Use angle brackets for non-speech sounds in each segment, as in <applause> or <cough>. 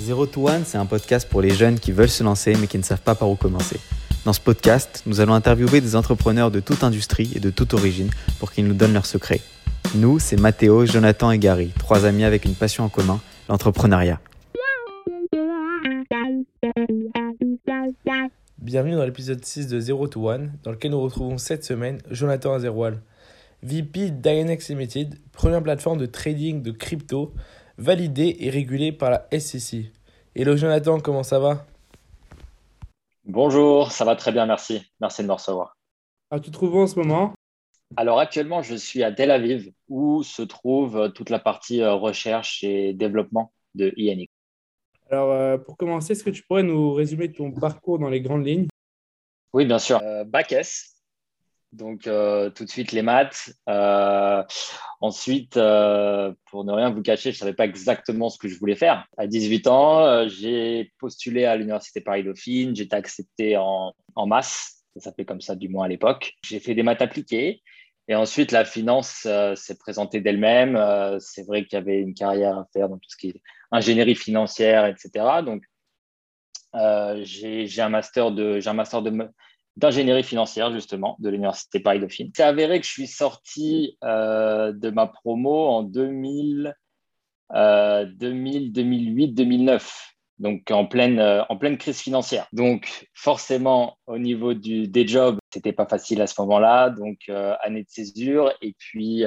Zero to One, c'est un podcast pour les jeunes qui veulent se lancer mais qui ne savent pas par où commencer. Dans ce podcast, nous allons interviewer des entrepreneurs de toute industrie et de toute origine pour qu'ils nous donnent leurs secrets. Nous, c'est Mathéo, Jonathan et Gary, trois amis avec une passion en commun, l'entrepreneuriat. Bienvenue dans l'épisode 6 de Zero to One, dans lequel nous retrouvons cette semaine Jonathan Azerwal, VP d'Inex Limited, première plateforme de trading de crypto validée et régulée par la SEC. Hello Jonathan, comment ça va? Bonjour, ça va très bien, merci. Merci de me recevoir. Alors, tu te trouves où en ce moment? Alors actuellement, je suis à Tel Aviv, où se trouve toute la partie euh, recherche et développement de INX. Alors, euh, pour commencer, est-ce que tu pourrais nous résumer ton parcours dans les grandes lignes? Oui, bien sûr. Euh, bac S, donc euh, tout de suite les maths. Euh, ensuite, euh, pour ne rien vous cacher, je ne savais pas exactement ce que je voulais faire. À 18 ans, j'ai postulé à l'Université Paris-Dauphine, j'ai été accepté en, en masse, ça s'appelait comme ça du moins à l'époque. J'ai fait des maths appliquées. Et ensuite, la finance s'est présentée d'elle-même. C'est vrai qu'il y avait une carrière à faire dans tout ce qui est ingénierie financière, etc. Donc, j'ai un master de, j'ai un master de, d'ingénierie financière, justement, de l'Université Paris-Dauphine. C'est avéré que je suis sorti euh, de ma promo en 2000, euh, 2000 2008, 2009. Donc, en pleine, euh, en pleine crise financière. Donc, forcément, au niveau des jobs, c'était pas facile à ce moment-là. Donc, euh, année de césure. Et puis,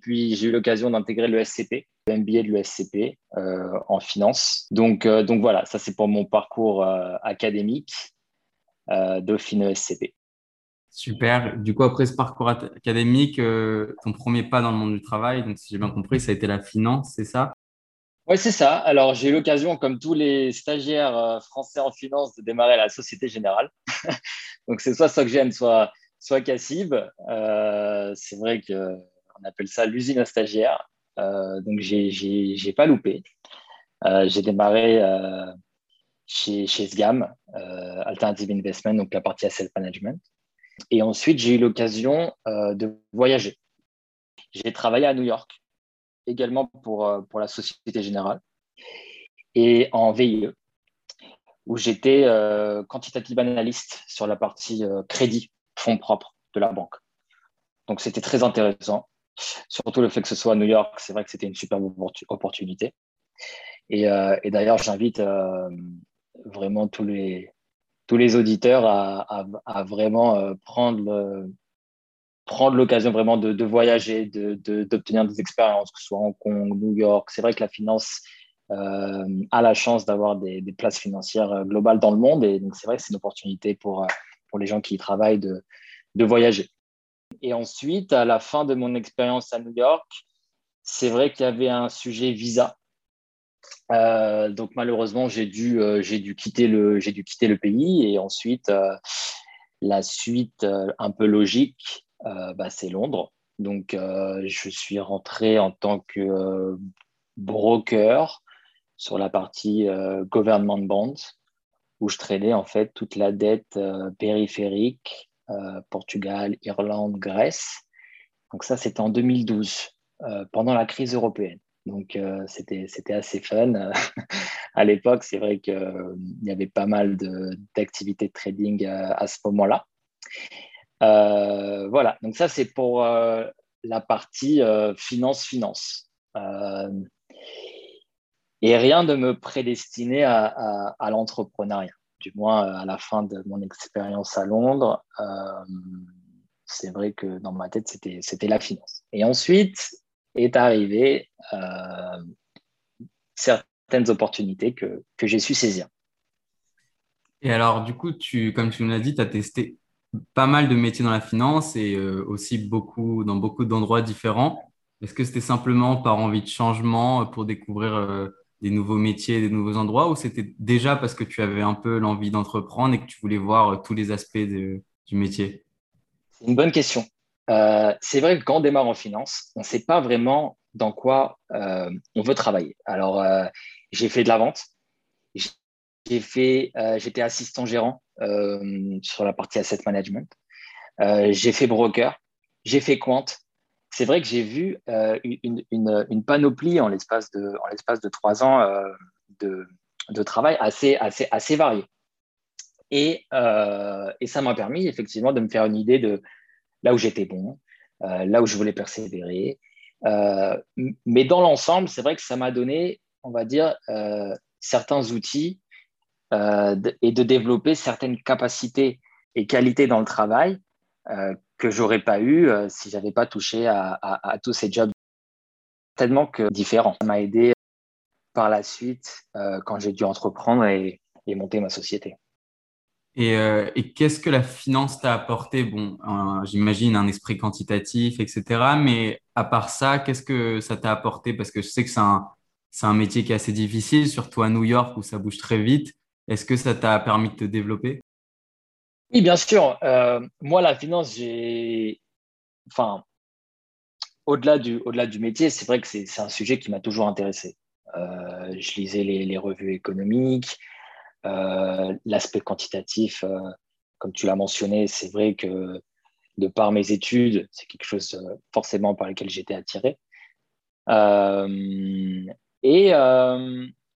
puis j'ai eu l'occasion d'intégrer le SCP, le MBA de l'ESCP en finance. Donc, donc voilà, ça c'est pour mon parcours académique Dauphine ESCP. Super. Du coup, après ce parcours académique, euh, ton premier pas dans le monde du travail, donc si j'ai bien compris, ça a été la finance, c'est ça? Oui, c'est ça. Alors, j'ai eu l'occasion, comme tous les stagiaires euh, français en finance, de démarrer à la Société Générale. <laughs> Donc, c'est soit Soggen, soit, soit Cassib. Euh, c'est vrai qu'on appelle ça l'usine à stagiaires. Euh, donc, j'ai, j'ai pas loupé. Euh, j'ai démarré euh, chez, chez SGAM, euh, Alternative Investment, donc la partie asset management. Et ensuite, j'ai eu l'occasion euh, de voyager. J'ai travaillé à New York également pour, euh, pour la Société Générale et en VIE, où j'étais quantitative analyst sur la partie crédit, fonds propres de la banque. Donc c'était très intéressant, surtout le fait que ce soit à New York, c'est vrai que c'était une superbe opportu- opportunité. Et, d'ailleurs, j'invite vraiment tous les, tous les auditeurs à, à, vraiment euh, prendre prendre l'occasion vraiment de, de voyager, de, de- d'obtenir des expériences, que ce soit Hong Kong, New York. C'est vrai que la finance euh, a la chance d'avoir des, des places financières euh, globales dans le monde. Et donc, c'est vrai que c'est une opportunité pour, pour les gens qui y travaillent de, de voyager. Et ensuite, à la fin de mon expérience à New York, c'est vrai qu'il y avait un sujet visa. Euh, donc malheureusement, j'ai dû, euh, j'ai dû, quitter le, j'ai dû quitter le pays. Et ensuite, euh, la suite un peu logique, bah, c'est Londres. Donc, je suis rentré en tant que broker sur la partie euh, government bonds, où je tradais en fait toute la dette périphérique, Portugal, Irlande, Grèce. Donc ça, c'était en 2012, euh, pendant la crise européenne. Donc euh, c'était assez fun. <laughs> à l'époque, c'est vrai qu'il y avait pas mal d'activités de trading euh, à ce moment-là. Euh, voilà, donc ça c'est pour euh, la partie euh, finance-finance. Euh, et rien de me prédestiner à, à, l'entrepreneuriat, du moins euh, à la fin de mon expérience à Londres. Euh, c'est vrai que dans ma tête, c'était la finance. Et ensuite est arrivé euh, certaines opportunités que, que j'ai su saisir. Et alors, du coup, tu, comme tu nous l'as dit, tu as testé pas mal de métiers dans la finance et euh, aussi beaucoup, dans beaucoup d'endroits différents. Est-ce que c'était simplement par envie de changement pour découvrir euh, des nouveaux métiers, des nouveaux endroits, ou c'était déjà parce que tu avais un peu l'envie d'entreprendre et que tu voulais voir euh, tous les aspects de- du métier? C'est une bonne question. Euh, c'est vrai que quand on démarre en finance, on ne sait pas vraiment dans quoi euh, on veut travailler. Alors, euh, j'ai fait de la vente, j'ai fait, j'étais assistant gérant sur la partie asset management, j'ai fait broker, j'ai fait quant. C'est vrai que j'ai vu une, panoplie en l'espace de, en l'espace de trois ans de, de travail assez, assez, assez variés. Et, et ça m'a permis effectivement de me faire une idée de là où j'étais bon, là où je voulais persévérer. mais dans l'ensemble, c'est vrai que ça m'a donné, on va dire, certains outils et de développer certaines capacités et qualités dans le travail que j'aurais pas eu euh, si j'avais pas touché à, tous ces jobs tellement différents. Ça m'a aidé par la suite euh, quand j'ai dû entreprendre et, monter ma société. Euh, et, qu'est-ce que la finance t'a apporté? Bon, j'imagine un esprit quantitatif, etc. Mais à part ça, qu'est-ce que ça t'a apporté? Parce que je sais que c'est un, métier qui est assez difficile, surtout à New York où ça bouge très vite. Est-ce que ça t'a permis de te développer? Oui, bien sûr. Euh, moi, la finance, j'ai. Enfin, au-delà du, métier, c'est vrai que c'est, un sujet qui m'a toujours intéressé. Euh, je lisais les, revues économiques, euh, l'aspect quantitatif, comme tu l'as mentionné, c'est vrai que de par mes études, c'est quelque chose forcément par lequel j'étais attiré. et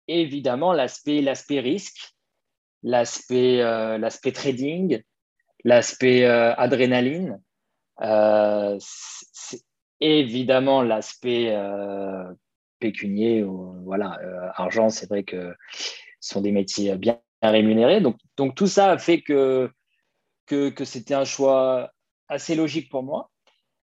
évidemment, l'aspect, l'aspect risque, l'aspect euh, l'aspect trading, l'aspect euh, adrénaline, euh, évidemment l'aspect pécunier, voilà, argent, c'est vrai que ce sont des métiers bien rémunérés. Donc, tout ça a fait que, c'était un choix assez logique pour moi.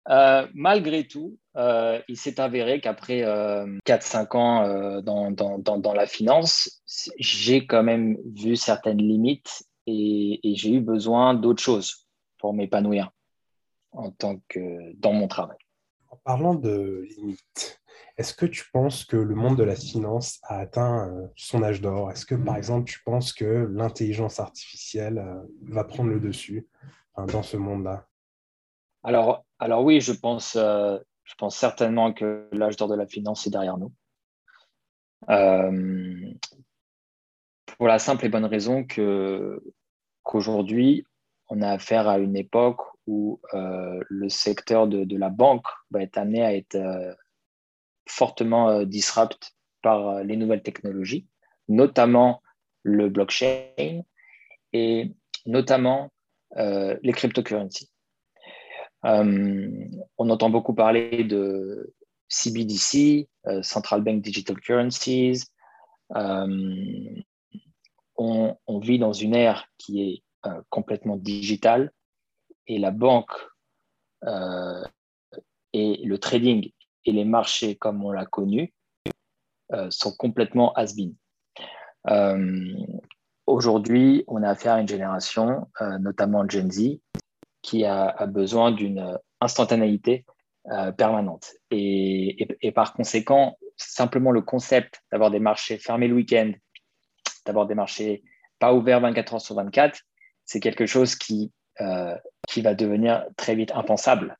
Euh, malgré tout, euh, il s'est avéré qu'après 4-5 euh, ans dans, la finance, j'ai quand même vu certaines limites et, j'ai eu besoin d'autres choses pour m'épanouir en tant que dans mon travail. En parlant de limites, est-ce que tu penses que le monde de la finance a atteint son âge d'or? Est-ce que, par exemple, tu penses que l'intelligence artificielle va prendre le dessus dans ce monde-là? Alors, alors oui, je pense, euh, je pense certainement que l'âge d'or de la finance est derrière nous. Euh, pour la simple et bonne raison que qu'aujourd'hui, on a affaire à une époque où euh, le secteur de, la banque va être amené à être fortement disrupt par les nouvelles technologies, notamment le blockchain et notamment les cryptocurrencies. Euh, on entend beaucoup parler de CBDC, euh, Central Bank Digital Currencies. Euh, on, vit dans une ère qui est complètement digitale et la banque et le trading et les marchés comme on l'a connu sont complètement has-been. Aujourd'hui, on a affaire à une génération, notamment Gen Z, qui a, besoin d'une instantanéité euh, permanente. Et, par conséquent, simplement le concept d'avoir des marchés fermés le week-end, d'avoir des marchés pas ouverts 24 heures sur 24, c'est quelque chose qui, euh, qui va devenir très vite impensable.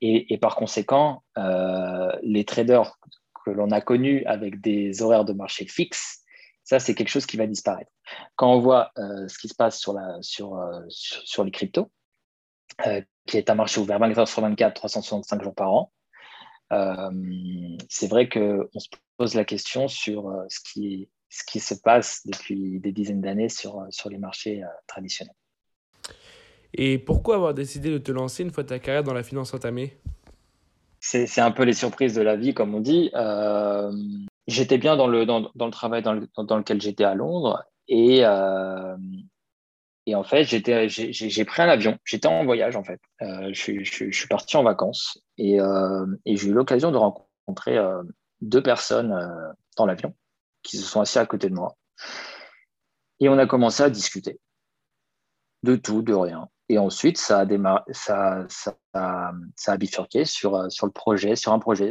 Et, par conséquent, euh, les traders que l'on a connus avec des horaires de marché fixes, ça, c'est quelque chose qui va disparaître. Quand on voit ce qui se passe sur, sur les cryptos, euh, qui est un marché ouvert 24 heures sur 24, 365 jours par an. Euh, c'est vrai qu'on se pose la question sur euh, ce qui, se passe depuis des dizaines d'années sur les marchés traditionnels. Et pourquoi avoir décidé de te lancer une fois ta carrière dans la finance entamée? C'est, un peu les surprises de la vie, comme on dit. j'étais bien dans le, dans, le travail dans, le, dans, lequel j'étais à Londres et, et en fait, j'ai pris un avion. J'étais en voyage, en fait. Euh, je, suis parti en vacances euh, et, j'ai eu l'occasion de rencontrer euh, deux personnes dans l'avion qui se sont assis à côté de moi. Et on a commencé à discuter de tout, de rien. Et ensuite, ça a, bifurqué sur, sur le projet, sur un projet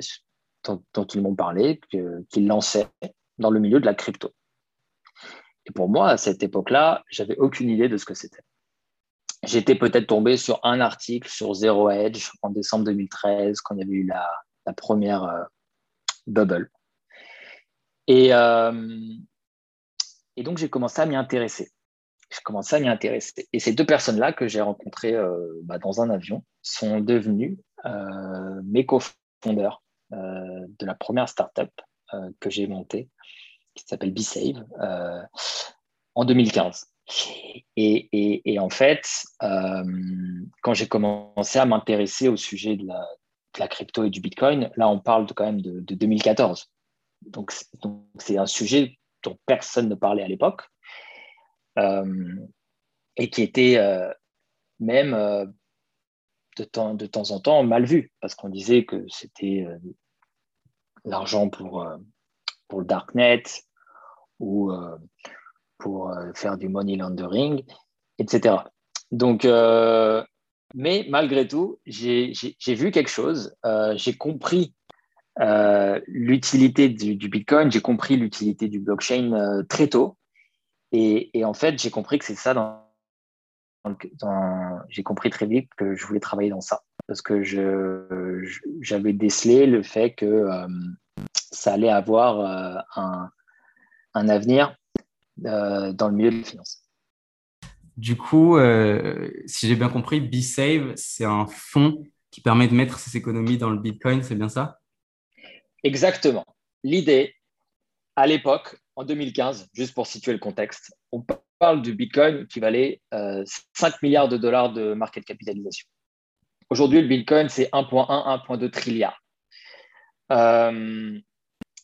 dont, ils m'ont parlé, qu'ils lançaient dans le milieu de la crypto. Et pour moi, à cette époque-là, j'avais aucune idée de ce que c'était. J'étais peut-être tombé sur un article sur Zero Edge en décembre 2013, quand il y avait eu la, première euh, bubble. Euh, et donc, j'ai commencé à m'y intéresser. J'ai commencé à m'y intéresser. Et ces deux personnes-là que j'ai rencontrées euh, bah, dans un avion sont devenues mes co-fondeurs de la première startup que j'ai montée qui s'appelle BeSave en 2015. Et, en fait, quand j'ai commencé à m'intéresser au sujet de la, crypto et du Bitcoin, là, on parle quand même de, 2014. Donc, c'est un sujet dont personne ne parlait à l'époque et qui était même de temps, de temps en temps mal vu, parce qu'on disait que c'était euh, l'argent pour, euh, pour le darknet ou euh, pour faire du money laundering, etc. Donc, mais malgré tout, j'ai vu quelque chose, j'ai compris l'utilité du, Bitcoin, j'ai compris l'utilité du blockchain très tôt. Et, et, en fait, j'ai compris que c'est ça dans j'ai compris très vite que je voulais travailler dans ça parce que j'avais décelé le fait que euh, ça allait avoir euh, un, un, avenir euh, dans le milieu de la finance. Du coup, si j'ai bien compris, BeSave, c'est un fonds qui permet de mettre ses économies dans le Bitcoin, c'est bien ça? Exactement. L'idée, à l'époque, en 2015, juste pour situer le contexte, on parle du Bitcoin qui valait 5 euh, milliards de dollars de market capitalisation. Aujourd'hui, le Bitcoin, c'est 1,1, 1,2 trilliards. Euh,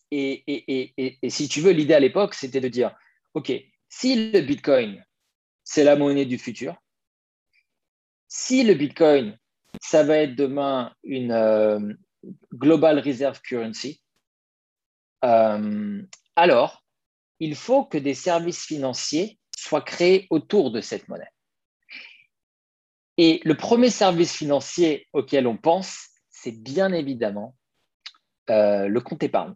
et, si tu veux, l'idée à l'époque, c'était de dire, OK, si le Bitcoin, c'est la monnaie du futur, si le Bitcoin, ça va être demain une euh, global reserve currency, alors il faut que des services financiers soient créés autour de cette monnaie. Et le premier service financier auquel on pense, c'est bien évidemment euh, le compte épargne.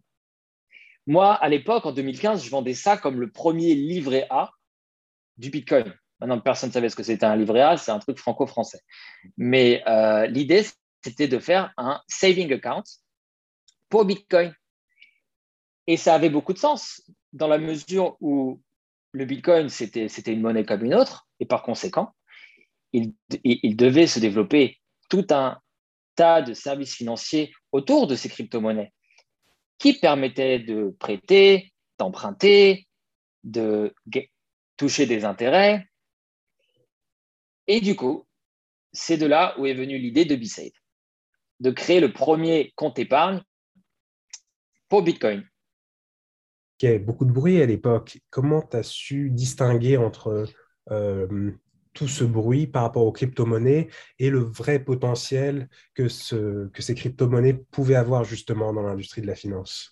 Moi, à l'époque, en 2015, je vendais ça comme le premier livret A du Bitcoin. Maintenant, personne ne savait ce que c'était un livret A, c'est un truc franco-français. Mais euh, l'idée, c'était de faire un saving account pour Bitcoin. Et ça avait beaucoup de sens dans la mesure où le Bitcoin, c'était une monnaie comme une autre, et par conséquent, il, devait se développer tout un tas de services financiers autour de ces crypto-monnaies qui permettaient de prêter, d'emprunter, de toucher des intérêts. Et du coup, c'est de là où est venue l'idée de BeSave, de créer le premier compte épargne pour Bitcoin y avait beaucoup de bruit à l'époque. Comment tu as su distinguer entre euh, tout ce bruit par rapport aux crypto-monnaies et le vrai potentiel que, ce, que ces crypto-monnaies pouvaient avoir justement dans l'industrie de la finance?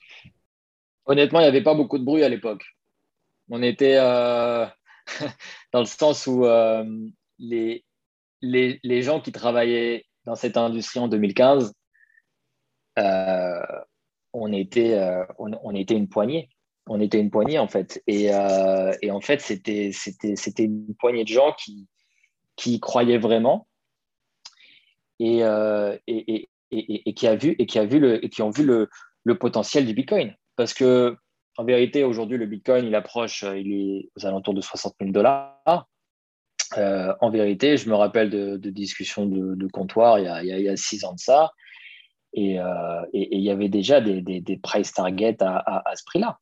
Honnêtement, il n'y avait pas beaucoup de bruit à l'époque. On était euh, <laughs> dans le sens où euh, les, les, les, gens qui travaillaient dans cette industrie en 2015, on, était, on, on était une poignée on était une poignée en fait. Et, euh, en fait, c'était, une poignée de gens qui, croyaient vraiment euh, et, qui, vu, et qui, ont vu le, potentiel du Bitcoin. Parce que en vérité, aujourd'hui, le Bitcoin, il approche, euh, il est aux alentours de 60 000 dollars. en vérité, je me rappelle de, discussions de, comptoir il y, a, il y, a, six ans de ça. Et il y avait déjà des, price targets à, ce prix-là.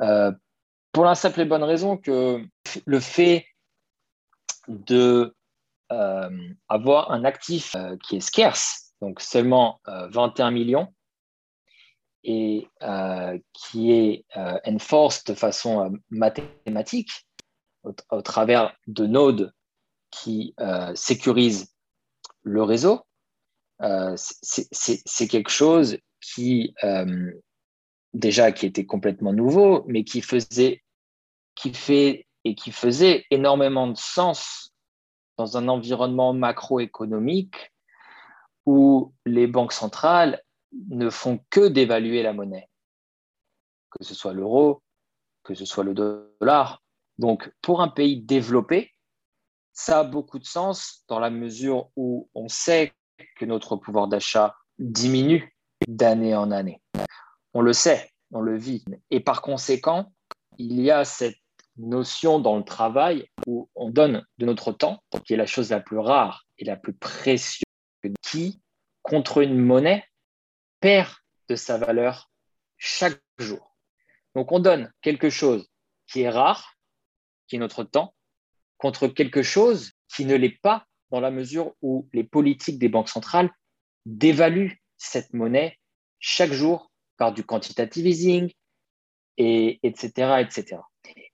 Euh, pour la simple et bonne raison que le fait de euh, un actif euh, qui est scarce, donc seulement 21 millions, et qui est enforced de façon mathématique au, travers de nodes qui sécurisent le réseau, c'est quelque chose qui déjà qui était complètement nouveau, mais qui faisait, qui fait et qui faisait énormément de sens dans un environnement macroéconomique où les banques centrales ne font que d'évaluer la monnaie, que ce soit l'euro, que ce soit le dollar. Donc, pour un pays développé, ça a beaucoup de sens dans la mesure où on sait que notre pouvoir d'achat diminue d'année en année on le sait, on le vit. Et par conséquent, il y a cette notion dans le travail où on donne de notre temps, qui est la chose la plus rare et la plus précieuse, qui, contre une monnaie, perd de sa valeur chaque jour. Donc, on donne quelque chose qui est rare, qui est notre temps, contre quelque chose qui ne l'est pas dans la mesure où les politiques des banques centrales dévaluent cette monnaie chaque jour par du quantitative easing, et, etc., etc.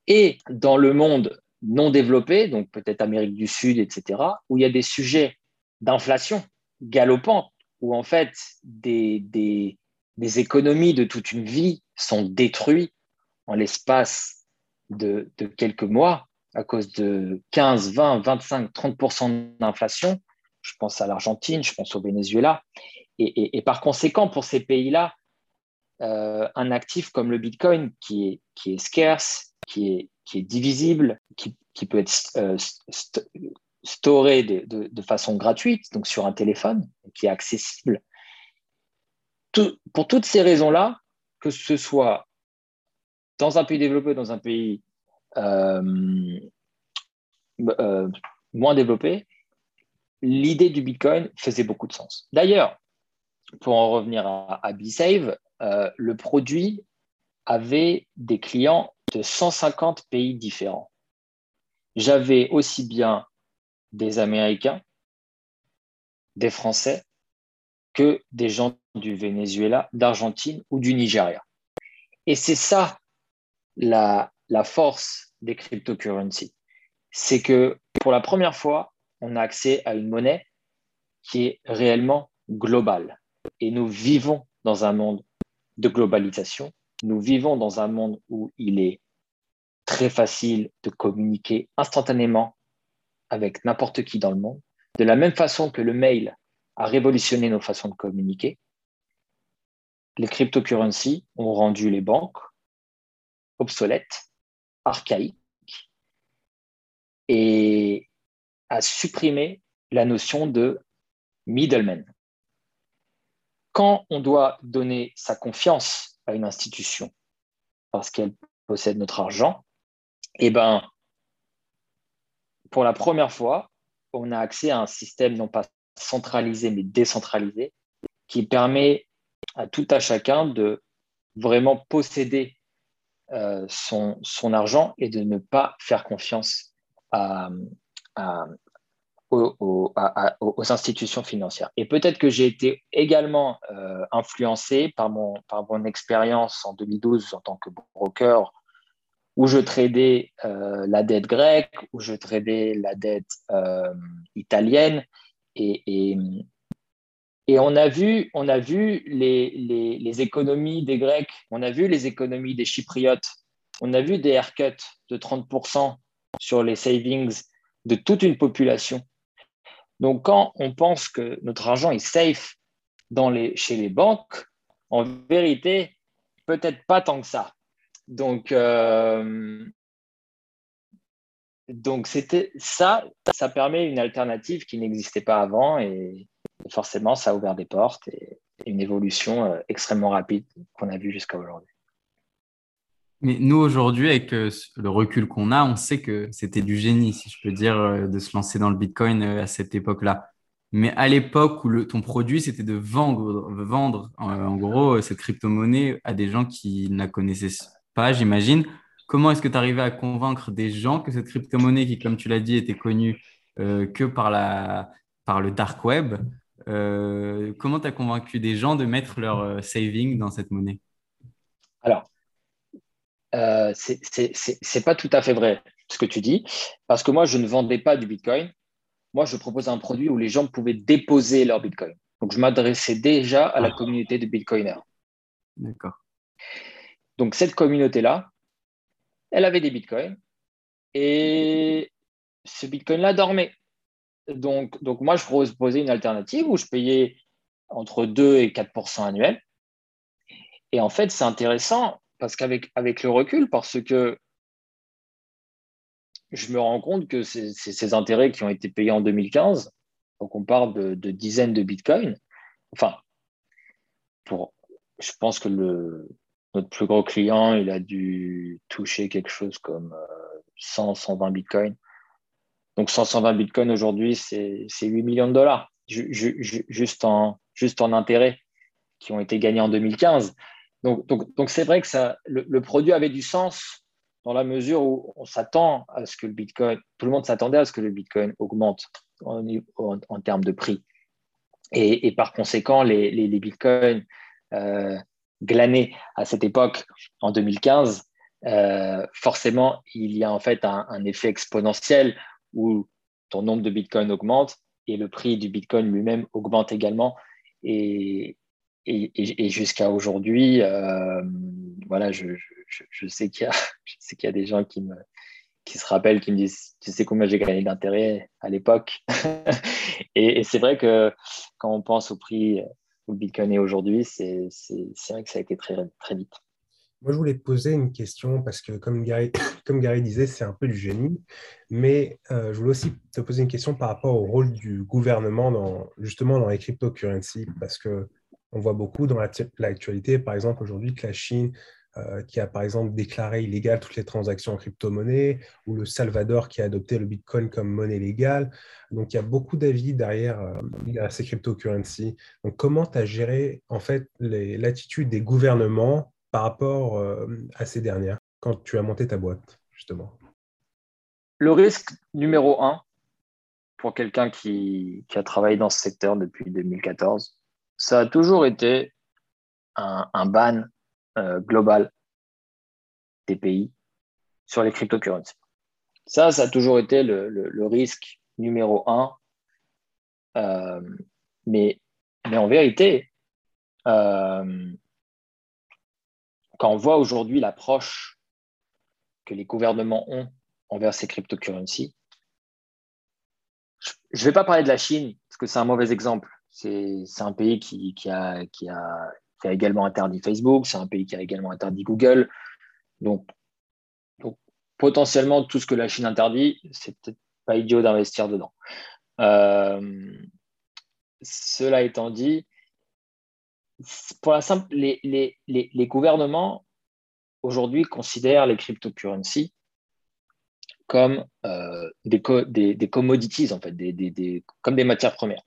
Et dans le monde non développé, donc peut-être Amérique du Sud, etc., où il y a des sujets d'inflation galopante, où en fait des, des, économies de toute une vie sont détruites en l'espace de, quelques mois à cause de 15, 20, 25, 30% d'inflation. Je pense à l'Argentine, je pense au Venezuela. Et, par conséquent, pour ces pays-là, euh, un actif comme le Bitcoin qui est, qui est scarce, qui est, qui est divisible, qui, qui peut être euh, storé de, de, façon gratuite, donc sur un téléphone, qui est accessible. Pour toutes ces raisons-là, que ce soit dans un pays développé, dans un pays moins développé, l'idée du Bitcoin faisait beaucoup de sens. D'ailleurs, pour en revenir à, à euh, le produit avait des clients de 150 pays différents. J'avais aussi bien des Américains, des Français, que des gens du Venezuela, d'Argentine ou du Nigeria. Et c'est ça la force des cryptocurrencies. C'est que pour la première fois, on a accès à une monnaie qui est réellement globale. Et nous vivons dans un monde de globalisation. Nous vivons dans un monde où il est très facile de communiquer instantanément avec n'importe qui dans le monde. De la même façon que le mail a révolutionné nos façons de communiquer, les cryptocurrencies ont rendu les banques obsolètes, archaïques, et a supprimé la notion de middleman. Quand on doit donner sa confiance à une institution parce qu'elle possède notre argent, eh ben, pour la première fois, on a accès à un système non pas centralisé mais décentralisé qui permet à tout à chacun de vraiment posséder euh, son, argent et de ne pas faire confiance aux, institutions financières. Et peut-être que j'ai été également euh, influencé par mon, par mon expérience en 2012 en tant que broker, où je tradais euh, la dette grecque, où je tradais la dette italienne. Et, et, on a vu, on a vu les, économies des Grecs, on a vu les économies des Chypriotes, on a vu des haircuts de 30% sur les savings de toute une population donc, quand on pense que notre argent est safe chez les banques, en vérité, peut-être pas tant que ça. Donc, euh, donc c'était ça, ça permet une alternative qui n'existait pas avant et forcément, ça a ouvert des portes et une évolution euh, extrêmement rapide qu'on a vue jusqu'à aujourd'hui. Mais nous, aujourd'hui, avec euh, le recul qu'on a, on sait que c'était du génie, si je peux dire, euh, de se lancer dans le Bitcoin à cette époque-là. Mais à l'époque où ton produit, c'était de vendre, en, gros cette crypto-monnaie à des gens qui ne la connaissaient pas, j'imagine. Comment est-ce que tu arrivais à convaincre des gens que cette crypto-monnaie, qui, comme tu l'as dit, était connue que par le dark web, comment tu as convaincu des gens de mettre leur saving dans cette monnaie? Alors, euh, c'est pas tout à fait vrai ce que tu dis, parce que moi, je ne vendais pas du Bitcoin. Moi, je proposais un produit où les gens pouvaient déposer leur Bitcoin. Donc, je m'adressais déjà à la communauté de Bitcoiners. D'accord. Donc, cette communauté-là, elle avait des Bitcoins et ce Bitcoin-là dormait. Donc, donc, moi, je proposais une alternative où je payais entre 2 et 4% annuels. Et en fait, c'est intéressant parce qu'avec avec le recul, parce que je me rends compte que ces intérêts qui ont été payés en 2015, donc on parle de, dizaines de bitcoins, enfin, pour, je pense que le, notre plus gros client, il a dû toucher quelque chose comme 100, euh, 120 bitcoins. Donc 100, 120 bitcoins aujourd'hui, c'est 8 millions de dollars, juste en, juste en intérêts qui ont été gagnés en 2015. Donc, donc, c'est vrai que ça, le, produit avait du sens dans la mesure où on s'attend à ce que le Bitcoin, tout le monde s'attendait à ce que le Bitcoin augmente en, en, termes de prix. Et, par conséquent, les, Bitcoins euh, glanés à cette époque, en 2015, euh, forcément, il y a en fait un, effet exponentiel où ton nombre de Bitcoins augmente et le prix du Bitcoin lui-même augmente également. Et, et, jusqu'à aujourd'hui, euh, voilà, je, je, sais qu'il y, <laughs> y, a des gens qui, me, qui se rappellent, qui me disent Tu sais combien j'ai gagné d'intérêt à l'époque? <laughs> Et, c'est vrai que quand on pense au prix où le Bitcoin est aujourd'hui, c'est vrai que ça a été très, très vite. Moi, je voulais poser une question parce que, comme Gary, <coughs> comme Gary disait, c'est un peu du génie. Mais euh, je voulais aussi te poser une question par rapport au rôle du gouvernement dans, justement dans les cryptocurrencies. Parce que on voit beaucoup dans l'actualité, par exemple, aujourd'hui, que la Chine, euh, qui a par exemple déclaré illégal toutes les transactions en crypto-monnaie, ou le Salvador qui a adopté le Bitcoin comme monnaie légale. Donc, il y a beaucoup d'avis derrière, euh, ces cryptocurrencies. Donc, comment tu as géré en fait l'attitude des gouvernements par rapport euh, à ces dernières quand tu as monté ta boîte, justement? Le risque numéro un pour quelqu'un qui, qui a travaillé dans ce secteur depuis 2014, ça a toujours été un, ban euh, global des pays sur les cryptocurrencies. Ça, ça a toujours été le, risque numéro un. Euh, mais, mais en vérité, quand on voit aujourd'hui l'approche que les gouvernements ont envers ces cryptocurrencies, je ne vais pas parler de la Chine, parce que c'est un mauvais exemple. C'est un pays qui, a, également interdit Facebook, c'est un pays qui a également interdit Google. Donc, potentiellement, tout ce que la Chine interdit, c'est peut-être pas idiot d'investir dedans. Euh, cela étant dit, pour la simple, les, gouvernements aujourd'hui considèrent les cryptocurrencies comme euh, des, des, commodities, en fait, comme des matières premières.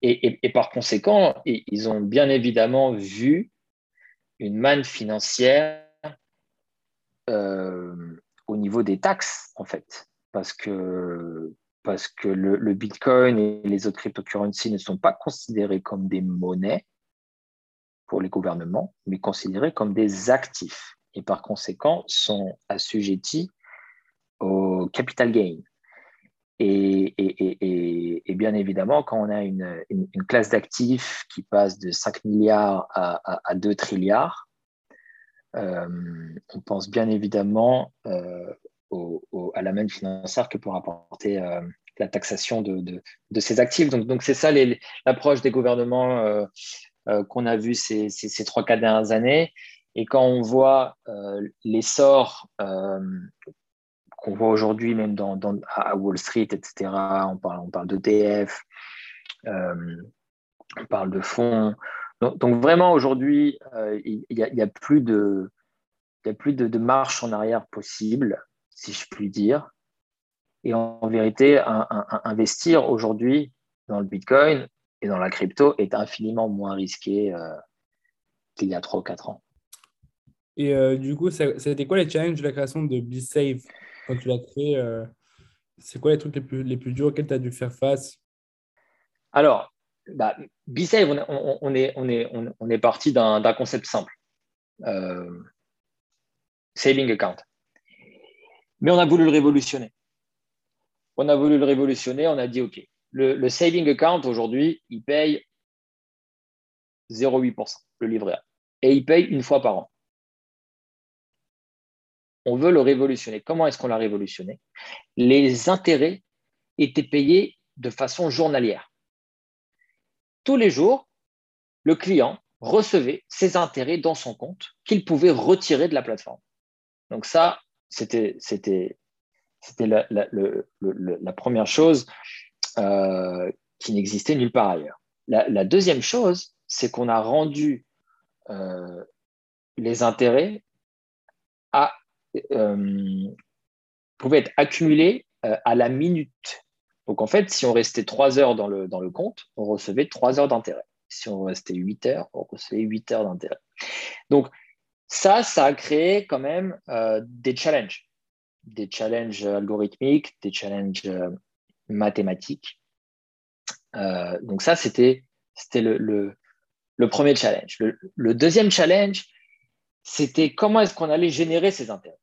Et, par conséquent, ils ont bien évidemment vu une manne financière euh, au niveau des taxes, en fait, parce que, parce que le, Bitcoin et les autres cryptocurrencies ne sont pas considérés comme des monnaies pour les gouvernements, mais considérés comme des actifs et par conséquent sont assujettis au capital gain. Et, bien évidemment, quand on a une, classe d'actifs qui passe de 5 milliards à, 2 trilliards, euh, on pense bien évidemment euh, à la même financière que pour apporter euh, la taxation de, ces actifs. Donc, c'est ça l'approche des gouvernements qu'on a vu ces, ces, 3-4 dernières années. Et quand on voit l'essor qu'on voit aujourd'hui même dans, à Wall Street, etc. On parle, on parle d'ETF, euh, on parle de fonds. Donc, vraiment aujourd'hui, euh, il n'y a, plus de, a plus de, marche en arrière possible, si je puis dire. Et en, vérité, investir aujourd'hui dans le Bitcoin et dans la crypto est infiniment moins risqué euh, qu'il y a 3 ou 4 ans. Et du coup, c'était quoi les challenges de la création de BeSafe quand tu l'as créé, euh, c'est quoi les trucs les plus, les plus durs auxquels tu as dû faire face? Alors, bah, B-Save, on, est, on, est, on, est parti d'un concept simple. Euh, saving account. Mais on a voulu le révolutionner. On a voulu le révolutionner, on a dit OK, le, saving account aujourd'hui, il paye 0,8%, le livret A. Et il paye une fois par an on veut le révolutionner. Comment est-ce qu'on l'a révolutionné? Les intérêts étaient payés de façon journalière. Tous les jours, le client recevait ses intérêts dans son compte qu'il pouvait retirer de la plateforme. Donc ça, c'était la, première chose euh, qui n'existait nulle part ailleurs. La, deuxième chose, c'est qu'on a rendu euh, les intérêts à euh, pouvait être accumulé euh, à la minute. Donc en fait, si on restait trois heures dans le, dans le compte, on recevait trois heures d'intérêt. Si on restait 8 heures, on recevait 8 heures d'intérêt. Donc, ça, ça a créé quand même des challenges. Des challenges algorithmiques, des challenges mathématiques. Euh, donc ça, c'était le, premier challenge. Le, deuxième challenge, c'était comment est-ce qu'on allait générer ces intérêts.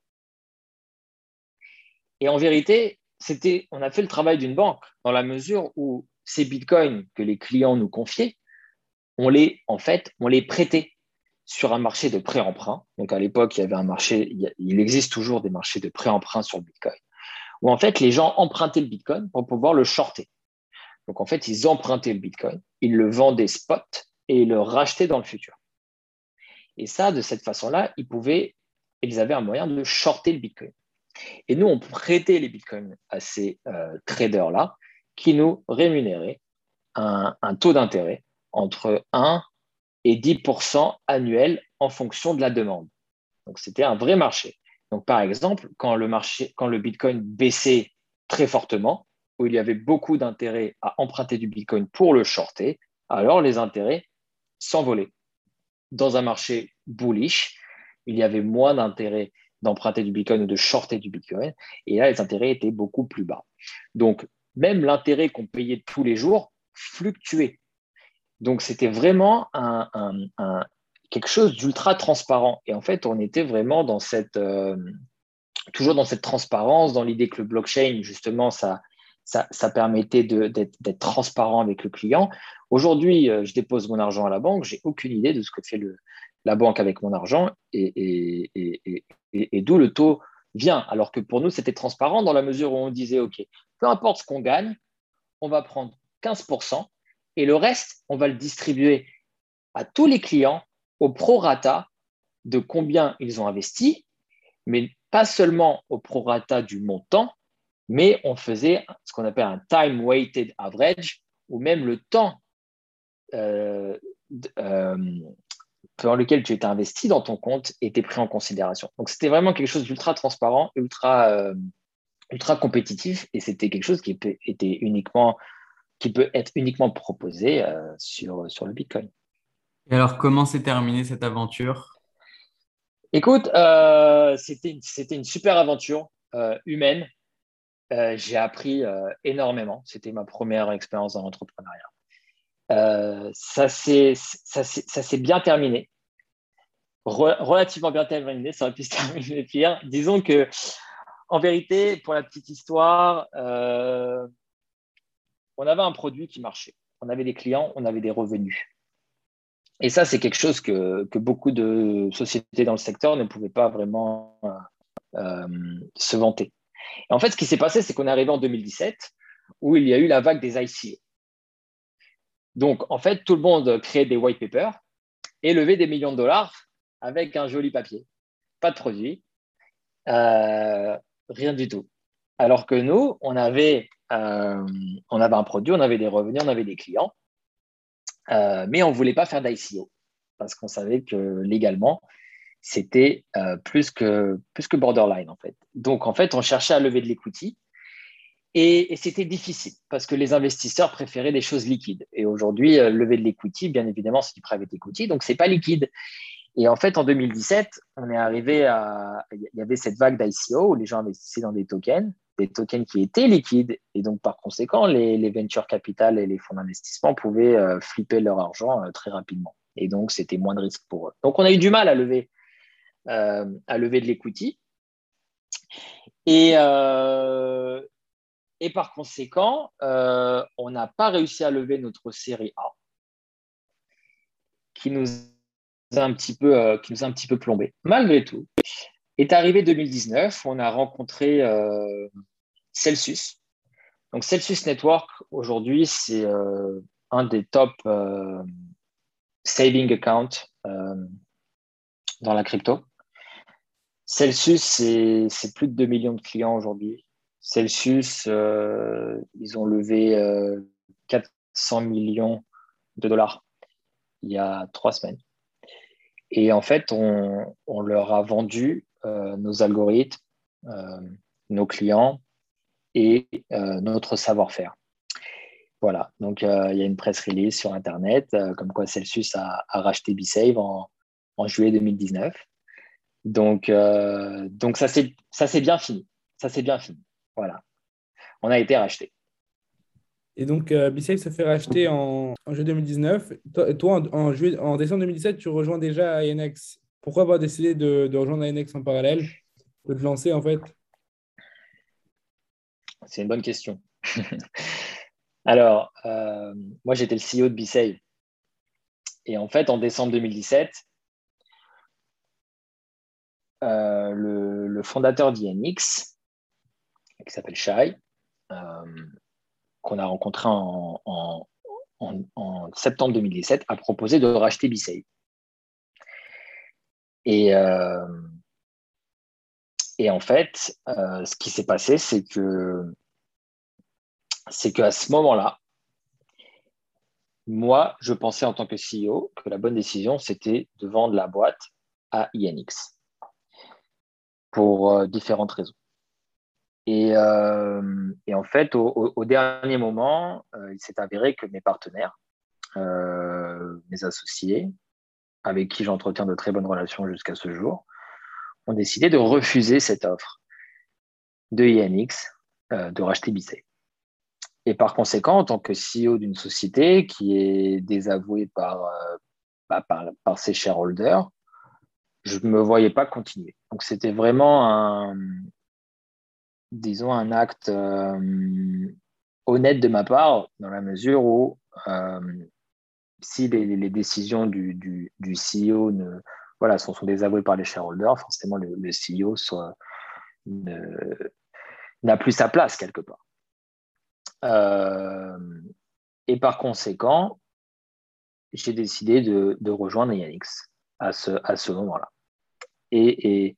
Et en vérité, c'était, on a fait le travail d'une banque dans la mesure où ces bitcoins que les clients nous confiaient, on les, en fait, on les prêtait sur un marché de prêt-emprunt. Donc à l'époque, il y avait un marché, il existe toujours des marchés de prêt-emprunt sur le bitcoin, où en fait les gens empruntaient le bitcoin pour pouvoir le shorter. Donc en fait, ils empruntaient le bitcoin, ils le vendaient spot et ils le rachetaient dans le futur. Et ça, de cette façon-là, ils pouvaient, ils avaient un moyen de shorter le bitcoin. Et nous, on prêtait les bitcoins à ces euh, traders-là qui nous rémunéraient un, taux d'intérêt entre 1 et 10% annuel en fonction de la demande. Donc, c'était un vrai marché. Donc, par exemple, quand le, marché, quand le bitcoin baissait très fortement, où il y avait beaucoup d'intérêt à emprunter du bitcoin pour le shorter, alors les intérêts s'envolaient. Dans un marché bullish, il y avait moins d'intérêt d'emprunter du Bitcoin ou de shorter du Bitcoin. Et là, les intérêts étaient beaucoup plus bas. Donc, même l'intérêt qu'on payait tous les jours fluctuait. Donc, c'était vraiment un, quelque chose d'ultra transparent. Et en fait, on était vraiment dans cette, euh, toujours dans cette transparence, dans l'idée que le blockchain, justement, ça, permettait d'être transparent avec le client. Aujourd'hui, euh, je dépose mon argent à la banque, j'ai aucune idée de ce que fait la banque avec mon argent et, d'où le taux vient. Alors que pour nous, c'était transparent dans la mesure où on disait, OK, peu importe ce qu'on gagne, on va prendre 15% et le reste, on va le distribuer à tous les clients au prorata de combien ils ont investi, mais pas seulement au prorata du montant, mais on faisait ce qu'on appelle un time weighted average, ou même le temps euh, euh, dans lequel tu étais investi dans ton compte était pris en considération. Donc c'était vraiment quelque chose d'ultra transparent, ultra, euh, ultra compétitif, et c'était quelque chose qui peut, était uniquement, qui peut être uniquement proposé euh, sur le Bitcoin. Et alors, comment s'est terminée cette aventure? Écoute, euh, c'était une super aventure humaine. J'ai appris énormément. C'était ma première expérience dans l'entrepreneuriat. Euh, ça s'est bien terminé. relativement bien terminé, ça aurait pu se <laughs> terminer pire. Disons que, en vérité, pour la petite histoire, euh, on avait un produit qui marchait. On avait des clients, on avait des revenus. Et ça, c'est quelque chose que, beaucoup de sociétés dans le secteur ne pouvaient pas vraiment euh, se vanter. En fait, ce qui s'est passé, c'est qu'on est arrivé en 2017 où il y a eu la vague des ICO. Donc, en fait, tout le monde créait des white papers et levait des millions de dollars avec un joli papier. Pas de produit, euh, rien du tout. Alors que nous, euh, on avait un produit, on avait des revenus, on avait des clients, euh, mais on ne voulait pas faire d'ICO parce qu'on savait que légalement, c'était plus, que, plus que borderline en fait. Donc, en fait, on cherchait à lever de l'equity et, c'était difficile parce que les investisseurs préféraient des choses liquides. Et aujourd'hui, euh, lever de l'equity, bien évidemment, c'est du private equity, donc c'est pas liquide. Et en fait, en 2017, on est arrivé à. Il y avait cette vague d'ICO où les gens investissaient dans des tokens, des tokens qui étaient liquides. Et donc, par conséquent, les, les venture capital et les fonds d'investissement pouvaient euh, flipper leur argent euh, très rapidement. Et donc, c'était moins de risque pour eux. Donc, on a eu du mal à lever, à lever de l'equity. Et, et par conséquent, euh, on n'a pas réussi à lever notre série A, qui nous a un petit peu, euh, qui nous a un petit peu plombé. Malgré tout, est arrivé 2019, on a rencontré euh, Celsius. Donc Celsius Network, aujourd'hui, c'est un des top saving accounts dans la crypto. Celsius, c'est plus de 2 millions de clients aujourd'hui. Celsius, euh, ils ont levé 400 euh, millions de dollars il y a trois semaines. Et en fait, on, leur a vendu euh, nos algorithmes, nos clients et notre savoir-faire. Voilà, donc euh, il y a une presse release sur Internet, euh, comme quoi Celsius a, racheté BeSave en, en, juillet 2019. Donc, euh, donc ça c'est bien fini. Ça c'est bien fini. Voilà. On a été racheté. Et donc, BeSave se fait racheter en, en juillet 2019. Toi, en, juillet, en décembre 2017, tu rejoins déjà INX. Pourquoi avoir décidé de, rejoindre INX en parallèle, de te lancer en fait? C'est une bonne question. <laughs> Alors, euh, moi, j'étais le CEO de BeSave. Et en fait, en décembre 2017, euh, le, fondateur d'INX, qui s'appelle Shai, euh, qu'on a rencontré en, septembre 2017, a proposé de racheter BeSave. Et, et en fait, ce qui s'est passé, c'est que c'est qu'à ce moment-là, moi, je pensais en tant que CEO que la bonne décision, c'était de vendre la boîte à INX pour euh, différentes raisons. Et, euh, en fait, au, dernier moment, euh, il s'est avéré que mes partenaires, mes associés, avec qui j'entretiens de très bonnes relations jusqu'à ce jour, ont décidé de refuser cette offre de INX de racheter Bicep. Et par conséquent, en tant que CEO d'une société qui est désavouée par, euh, bah, par, ses shareholders, je ne me voyais pas continuer. Donc c'était vraiment un, disons, un acte euh, honnête de ma part, dans la mesure où euh, si les, décisions du, du, CEO ne, voilà, sont, désavouées par les shareholders, forcément le, CEO n'a plus sa place quelque part. Euh, et par conséquent, j'ai décidé de, rejoindre Yanix à ce, à ce moment-là. Et,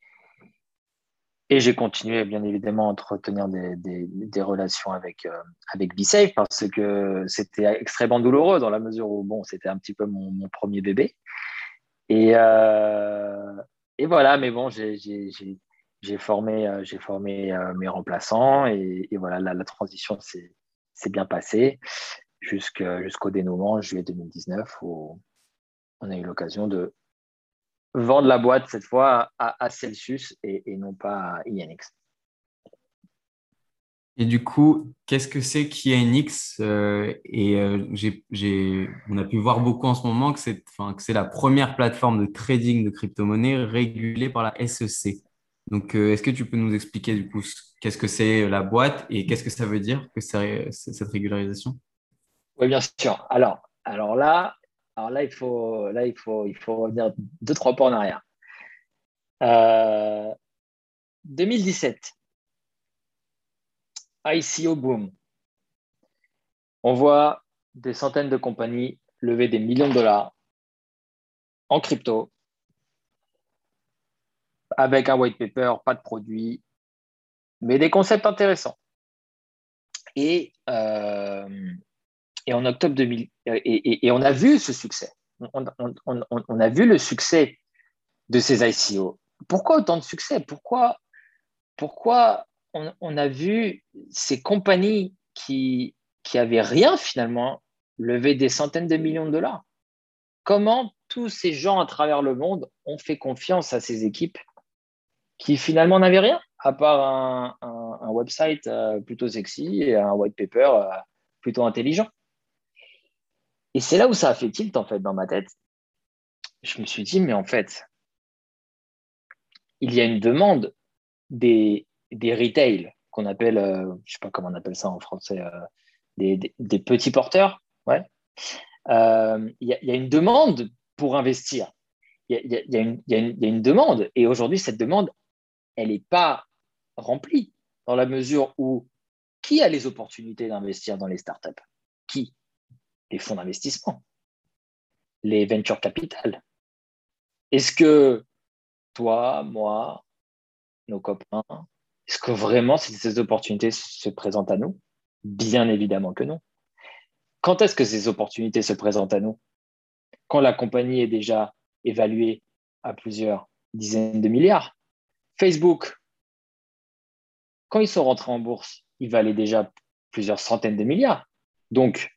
et j'ai continué, bien évidemment, à entretenir des, relations avec, euh, avec BeSafe parce que c'était extrêmement douloureux dans la mesure où, bon, c'était un petit peu mon, premier bébé. Et, euh, et voilà, mais bon, j'ai formé, j'ai formé mes remplaçants et, voilà, la, transition s'est bien passé jusqu'au dénouement juillet 2019 où on a eu l'occasion de vendre la boîte cette fois à, Celsius et, non pas à INX. Et du coup, qu'est-ce que c'est qu'INX euh, Et euh, on a pu voir beaucoup en ce moment que c'est la première plateforme de trading de crypto-monnaies régulée par la SEC. Donc, euh, est-ce que tu peux nous expliquer du coup qu'est-ce que c'est la boîte et qu'est-ce que ça veut dire que c'est cette régularisation? Oui, bien sûr. Alors, alors là, alors là, il faut, là, il faut, il faut revenir deux trois pas en arrière. 2017, euh, ICO boom. On voit des centaines de compagnies lever des millions de dollars en crypto avec un white paper, pas de produit, mais des concepts intéressants. Et, euh, et en octobre 2000, et, et, on a vu ce succès. On, a vu le succès de ces ICO. Pourquoi autant de succès? Pourquoi, pourquoi on, a vu ces compagnies qui, qui avaient rien finalement lever des centaines de millions de dollars? Comment tous ces gens à travers le monde ont fait confiance à ces équipes qui finalement n'avait rien, à part un, website euh, plutôt sexy et un white paper euh, plutôt intelligent? Et c'est là où ça a fait tilt, en fait, dans ma tête. Je me suis dit, mais en fait, il y a une demande des, des retail qu'on appelle, euh, je ne sais pas comment on appelle ça en français, des, petits porteurs. Ouais. Il y, y, a une demande pour investir. Il y, y, a une demande. Et aujourd'hui, cette demande, elle n'est pas remplie dans la mesure où qui a les opportunités d'investir dans les startups? Qui? Les fonds d'investissement, les venture capital. Est-ce que toi, moi, nos copains, est-ce que vraiment ces opportunités se présentent à nous? Bien évidemment que non. Quand est-ce que ces opportunités se présentent à nous? Quand la compagnie est déjà évaluée à plusieurs dizaines de milliards Facebook, quand ils sont rentrés en bourse, ils valaient déjà plusieurs centaines de milliards. Donc,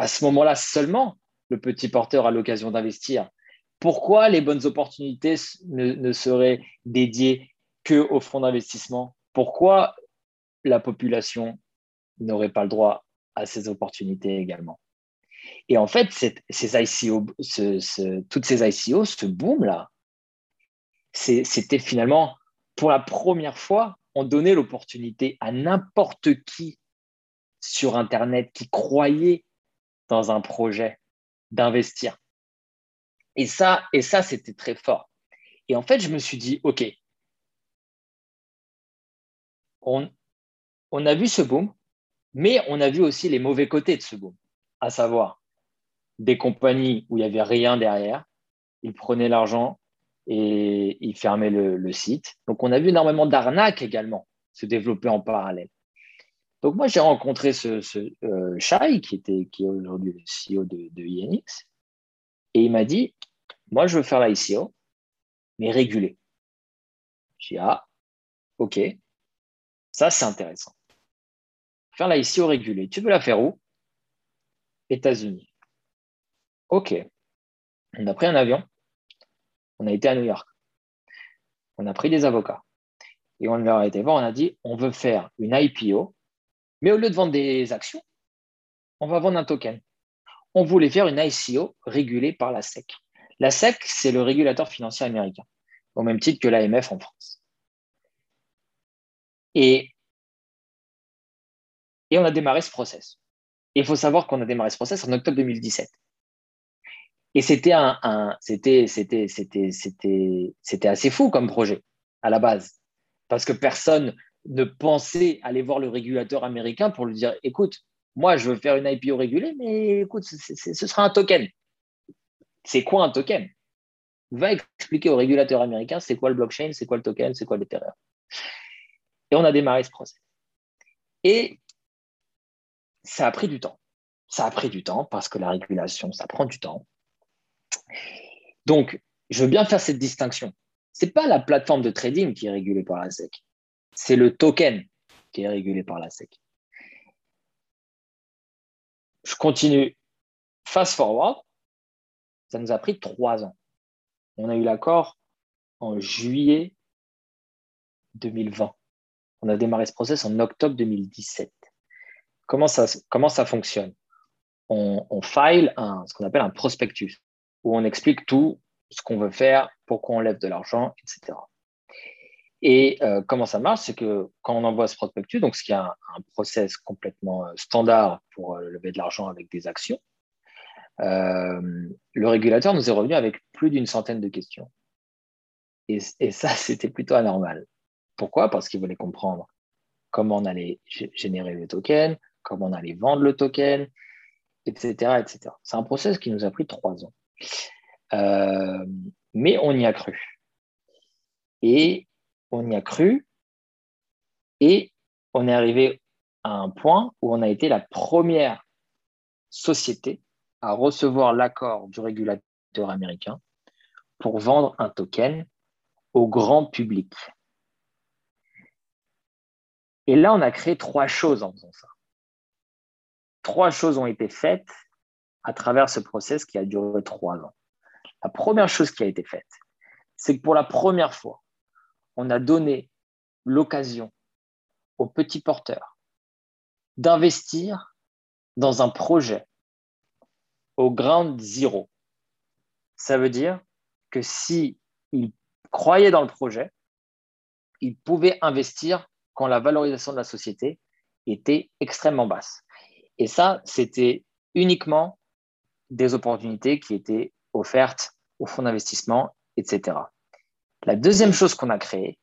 à ce moment-là seulement, le petit porteur a l'occasion d'investir. Pourquoi les bonnes opportunités ne, seraient dédiées que aux fonds d'investissement? Pourquoi la population n'aurait pas le droit à ces opportunités également? Et en fait, toutes ces ICO, ce boom-là, c'était finalement pour la première fois, on donnait l'opportunité à n'importe qui sur Internet qui croyait dans un projet d'investir. Et ça, et ça c'était très fort. Et en fait, je me suis dit, OK, on, on a vu ce boom, mais on a vu aussi les mauvais côtés de ce boom, à savoir des compagnies où il n'y avait rien derrière, ils prenaient l'argent et ils fermaient le, site. Donc, on a vu énormément d'arnaques également se développer en parallèle. Donc, moi, j'ai rencontré ce, euh, Shai, qui, était, qui est aujourd'hui le CEO de, de INX, et il m'a dit Moi, je veux faire la ICO, mais régulée. J'ai dit Ah, ok, ça, c'est intéressant. Faire la ICO régulée. Tu veux la faire où? États-Unis. Ok. On a pris un avion, on a été à New York. On a pris des avocats. Et on leur a été voir, on a dit on veut faire une IPO, mais au lieu de vendre des actions, on va vendre un token. On voulait faire une ICO régulée par la SEC. La SEC, c'est le régulateur financier américain, au même titre que l'AMF en France. Et, et on a démarré ce process. il faut savoir qu'on a démarré ce process en octobre 2017. Et c'était un, c'était, c'était, c'était, c'était, c'était assez fou comme projet à la base, parce que personne ne pensait aller voir le régulateur américain pour lui dire, écoute, moi je veux faire une IPO régulée, mais écoute, ce sera un token. C'est quoi un token? Va expliquer au régulateur américain c'est quoi le blockchain, c'est quoi le token, c'est quoi l'Ethereum. Et on a démarré ce procès. Et ça a pris du temps. Ça a pris du temps parce que la régulation, ça prend du temps. Donc, je veux bien faire cette distinction. Ce n'est pas la plateforme de trading qui est régulée par la SEC, c'est le token qui est régulé par la SEC. Je continue. Fast forward, ça nous a pris trois ans. On a eu l'accord en juillet 2020. On a démarré ce process en octobre 2017. Comment ça, fonctionne? On, file ce qu'on appelle un prospectus où on explique tout ce qu'on veut faire, pourquoi on lève de l'argent, etc. Et euh, comment ça marche, c'est que quand on envoie ce prospectus, donc ce qui est un, process complètement euh, standard pour euh, lever de l'argent avec des actions, le régulateur nous est revenu avec plus d'une centaine de questions. Et, ça, <laughs> c'était plutôt anormal. Pourquoi? Parce qu'il voulait comprendre comment on allait générer le token, comment on allait vendre le token, etc. etc. C'est un process qui nous a pris trois ans. Mais on y a cru. Et on y a cru. Et on est arrivé à un point où on a été la première société à recevoir l'accord du régulateur américain pour vendre un token au grand public. Et là, on a créé trois choses en faisant ça. Trois choses ont été faites à travers ce process qui a duré trois ans. La première chose qui a été faite, c'est que pour la première fois, on a donné l'occasion aux petits porteurs d'investir dans un projet au ground zero. Ça veut dire que s'ils croyaient dans le projet, ils pouvaient investir quand la valorisation de la société était extrêmement basse. Et ça, c'était uniquement des opportunités qui étaient offertes aux fonds d'investissement, etc. La deuxième chose qu'on a créée,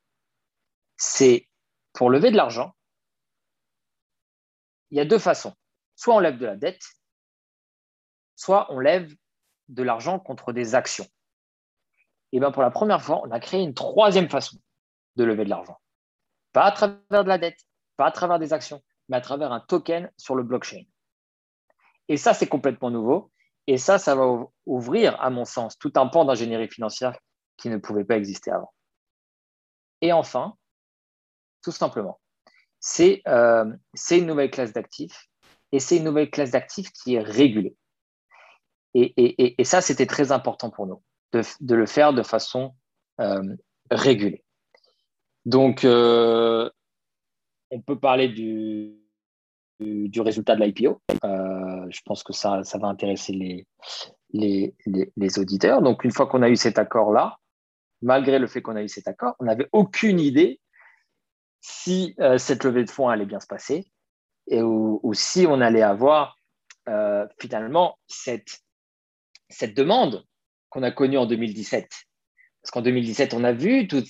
c'est pour lever de l'argent, il y a deux façons. Soit on lève de la dette, soit on lève de l'argent contre des actions. Et bien pour la première fois, on a créé une troisième façon de lever de l'argent. Pas à travers de la dette, pas à travers des actions, mais à travers un token sur le blockchain. Et ça, c'est complètement nouveau. Et ça, ça va ouvrir, à mon sens, tout un pan d'ingénierie financière qui ne pouvait pas exister avant. Et enfin, tout simplement, c'est euh, une nouvelle classe d'actifs et c'est une nouvelle classe d'actifs qui est régulée. Et, ça, c'était très important pour nous, de, le faire de façon euh, régulée. Donc, euh, on peut parler du, résultat de l'IPO. Je pense que ça, va intéresser les, les, les, auditeurs. Donc, une fois qu'on a eu cet accord-là, malgré le fait qu'on a eu cet accord, on n'avait aucune idée si cette levée de fonds allait bien se passer et ou, si on allait avoir finalement cette cette demande qu'on a connue en 2017. Parce qu'en 2017, on a vu toute,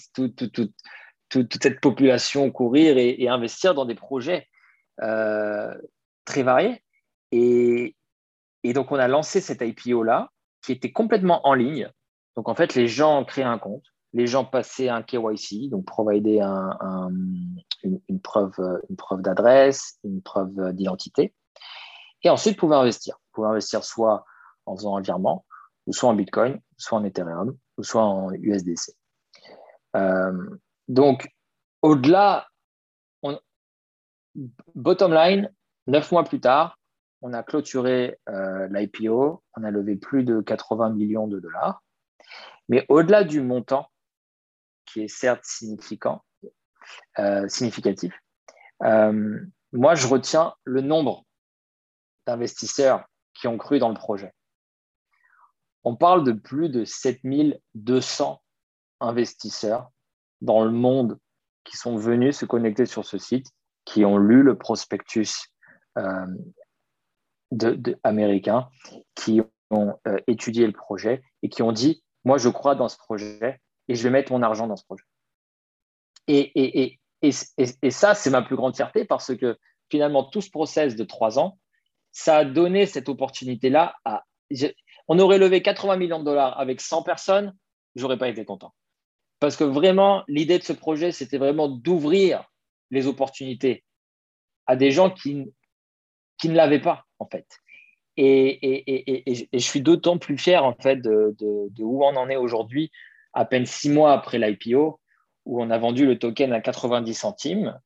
cette population courir et, investir dans des projets euh, très variés. Et, donc, on a lancé cette IPO-là qui était complètement en ligne. Donc, en fait, les gens créaient un compte, les gens passaient un KYC, donc provider une, preuve, d'adresse, une preuve d'identité. Et ensuite, pouvaient investir. pouvaient investir soit en faisant un virement, soit en Bitcoin, soit en Ethereum, soit en USDC. Euh, donc, au-delà, bottom line, neuf mois plus tard, on a clôturé euh, l'IPO, on a levé plus de 80 millions de dollars. Mais au-delà du montant, qui est certes significant, euh, significatif, moi, je retiens le nombre d'investisseurs qui ont cru dans le projet. On parle de plus de 7200 investisseurs dans le monde qui sont venus se connecter sur ce site, qui ont lu le prospectus euh, américain, qui ont euh, étudié le projet et qui ont dit, moi je crois dans ce projet et je vais mettre mon argent dans ce projet. Et, et ça, c'est ma plus grande fierté parce que finalement, tout ce process de trois ans, ça a donné cette opportunité-là on aurait levé 80 millions de dollars avec 100 personnes, j'aurais pas été content. Parce que vraiment, l'idée de ce projet, c'était vraiment d'ouvrir les opportunités à des gens qui, qui ne l'avaient pas, en fait. Et, je suis d'autant plus fier, en fait, de, où on en est aujourd'hui, à peine six mois après l'IPO, où on a vendu le token à 90 centimes.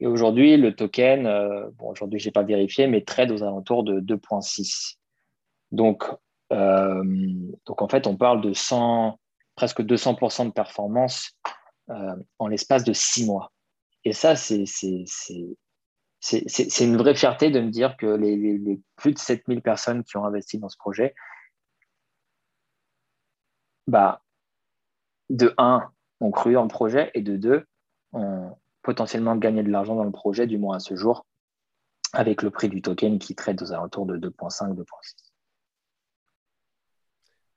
Et aujourd'hui, le token, euh, bon, aujourd'hui, je n'ai pas vérifié, mais trade aux alentours de 2,6. Donc, euh, donc en fait, on parle de 100, presque 200% de performance euh, en l'espace de six mois. Et ça, c'est une vraie fierté de me dire que les, plus de 7000 personnes qui ont investi dans ce projet, bah, de un, ont cru en le projet et de deux, ont potentiellement gagné de l'argent dans le projet, du moins à ce jour, avec le prix du token qui traite aux alentours de 2,5, 2,6.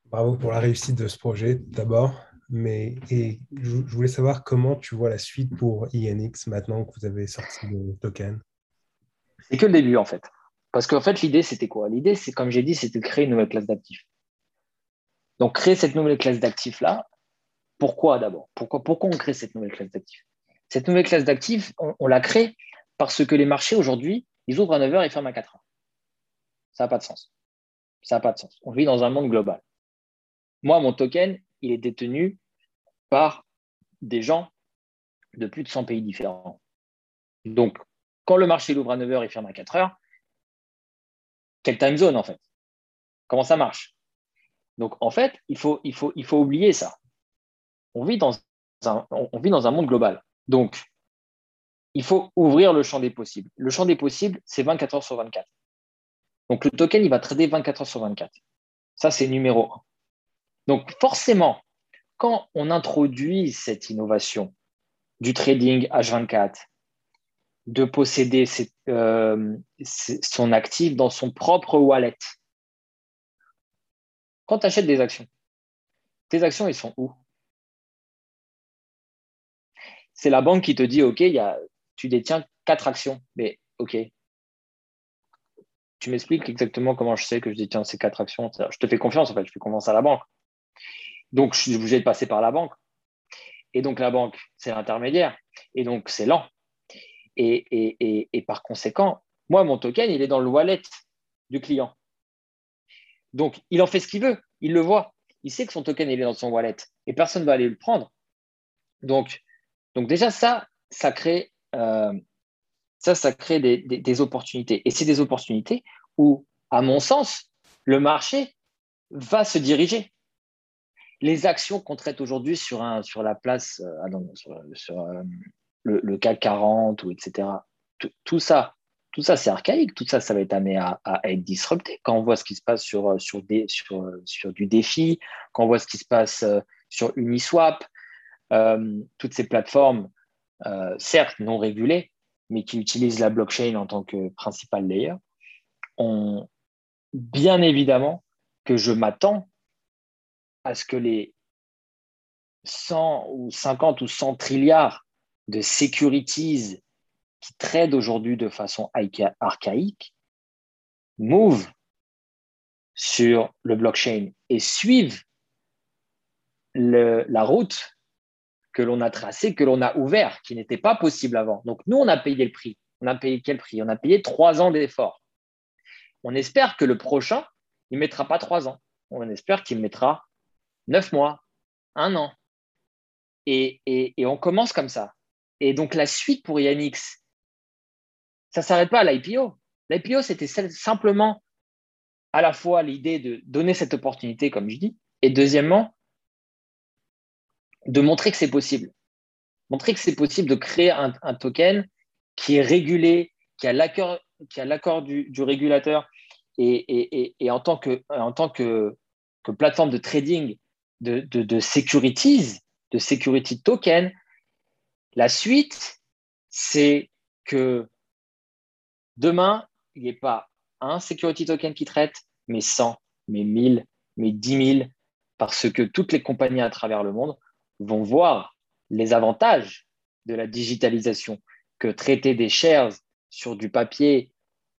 Bravo pour la réussite de ce projet d'abord. Mais et je, voulais savoir comment tu vois la suite pour INX maintenant que vous avez sorti le token. C'est que le début en fait. Parce qu'en fait, l'idée, c'était quoi? L'idée, c'est comme j'ai dit, c'était de créer une nouvelle classe d'actifs. Donc, créer cette nouvelle classe d'actifs-là, pourquoi d'abord? Pourquoi, pourquoi on crée cette nouvelle classe d'actifs? Cette nouvelle classe d'actifs, on, la crée parce que les marchés aujourd'hui, ils ouvrent à 9h et ferment à 4h. Ça n'a pas de sens. Ça n'a pas de sens. On vit dans un monde global. Moi, mon token, il est détenu par des gens de plus de 100 pays différents. Donc, quand le marché l'ouvre à 9h et ferme à 4h, quelle time zone en fait? Comment ça marche? Donc, en fait, il faut, oublier ça. On vit, dans un, on vit dans un monde global. Donc, il faut ouvrir le champ des possibles. Le champ des possibles, c'est 24 heures sur 24. Donc, le token, il va trader 24 heures sur 24. Ça, c'est numéro 1. Donc forcément, quand on introduit cette innovation du trading H24, de posséder euh, son actif dans son propre wallet, quand tu achètes des actions, tes actions, elles sont où? C'est la banque qui te dit, OK, tu détiens quatre actions. Mais OK, tu m'expliques exactement comment je sais que je détiens ces quatre actions. Je te fais confiance, en fait, je fais confiance à la banque. Donc, je suis obligé de passer par la banque. Et donc, la banque, c'est l'intermédiaire. Et donc, c'est lent. Et, par conséquent, moi, mon token, il est dans le wallet du client. Donc, il en fait ce qu'il veut. Il le voit. Il sait que son token, il est dans son wallet. Et personne ne va aller le prendre. Donc, donc déjà, ça, ça crée, euh, ça, ça crée des, opportunités. Et c'est des opportunités où, à mon sens, le marché va se diriger. Les actions qu'on traite aujourd'hui sur, sur la place, euh, sur, euh, le, CAC 40 ou etc., tout, ça, tout ça, c'est archaïque. Tout ça, ça va être amené à, être disrupté. Quand on voit ce qui se passe sur, sur, sur, sur du défi, quand on voit ce qui se passe euh, sur Uniswap, toutes ces plateformes, certes non régulées, mais qui utilisent la blockchain en tant que principal layer, bien évidemment que je m'attends à ce que les 100 ou 50 ou 100 trilliards de securities qui trade aujourd'hui de façon archaïque move sur le blockchain et suivent la route que l'on a tracée, que l'on a ouvert, qui n'était pas possible avant. Donc nous, on a payé le prix. On a payé quel prix? On a payé trois ans d'efforts. On espère que le prochain, il ne mettra pas trois ans. On espère qu'il mettra neuf mois, un an. Et, on commence comme ça. Et donc la suite pour Yanix, ça ne s'arrête pas à l'IPO. L'IPO, c'était simplement à la fois l'idée de donner cette opportunité, comme je dis, et deuxièmement, de montrer que c'est possible. Montrer que c'est possible de créer un, token qui est régulé, qui a l'accord du, régulateur et, en tant, que, plateforme de trading de, securities, de security token, la suite, c'est que demain, il n'y ait pas un security token qui traite, mais 100, mais 1000, mais 10 000, parce que toutes les compagnies à travers le monde vont voir les avantages de la digitalisation, que traiter des shares sur du papier,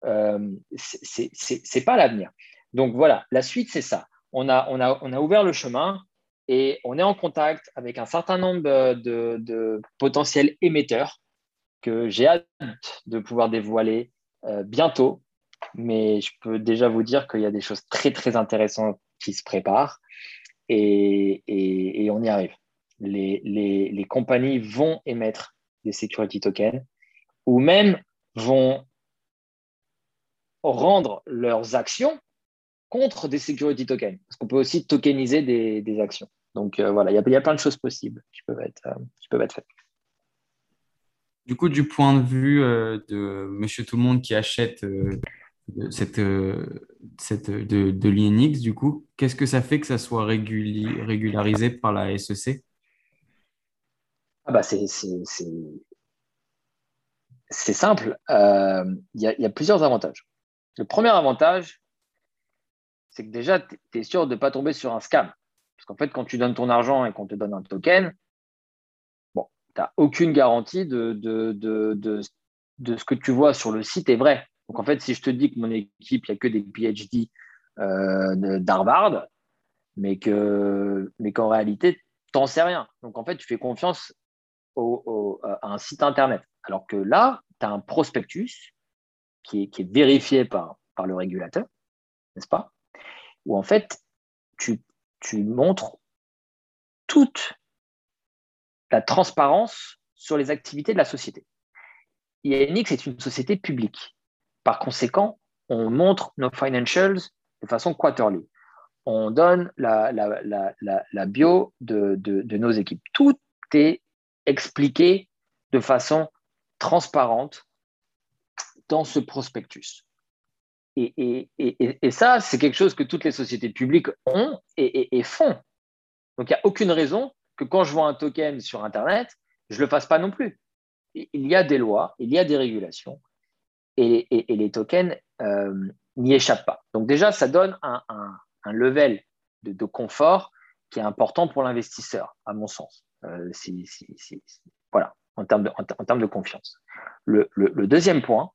euh, ce n'est pas l'avenir. Donc voilà, la suite, c'est ça. On a ouvert le chemin et on est en contact avec un certain nombre de, potentiels émetteurs que j'ai hâte de pouvoir dévoiler euh, bientôt. Mais je peux déjà vous dire qu'il y a des choses très, très intéressantes qui se préparent et on y arrive les, compagnies vont émettre des security tokens ou même vont rendre leurs actions contre des security tokens. Parce qu'on peut aussi tokeniser des, actions. Donc euh, voilà, il y, a plein de choses possibles qui peuvent être, euh, qui peuvent être faites. Du coup, du point de vue euh, de monsieur tout le monde qui achète cette, cette, de, de l'INX, du coup, qu'est-ce que ça fait que ça soit régularisé par la SEC ah bah c'est simple. Il y, a plusieurs avantages. Le premier avantage, c'est que déjà, tu es sûr de ne pas tomber sur un scam. Parce qu'en fait, quand tu donnes ton argent et qu'on te donne un token, bon, tu n'as aucune garantie de, de, de, de, ce que tu vois sur le site est vrai. Donc en fait, si je te dis que mon équipe, il n'y a que des PhD euh, d'Harvard, mais qu'en mais réalité, tu n'en sais rien. Donc en fait, tu fais confiance à un site Internet. Alors que là, tu as un prospectus qui est, vérifié par, par le régulateur, n'est-ce pas? Où en fait, tu, montres toute la transparence sur les activités de la société. INX est une société publique. Par conséquent, on montre nos financials de façon quarterly. On donne la, bio de, nos équipes. Tout est expliqué de façon transparente dans ce prospectus. Et, ça, c'est quelque chose que toutes les sociétés publiques ont et, font. Donc, il n'y a aucune raison que quand je vois un token sur Internet, je ne le fasse pas non plus. Il y a des lois, il y a des régulations, et, les tokens euh, n'y échappent pas. Donc déjà, ça donne un, level de, confort qui est important pour l'investisseur, à mon sens. Euh, voilà, en, termes de confiance. Le, deuxième point,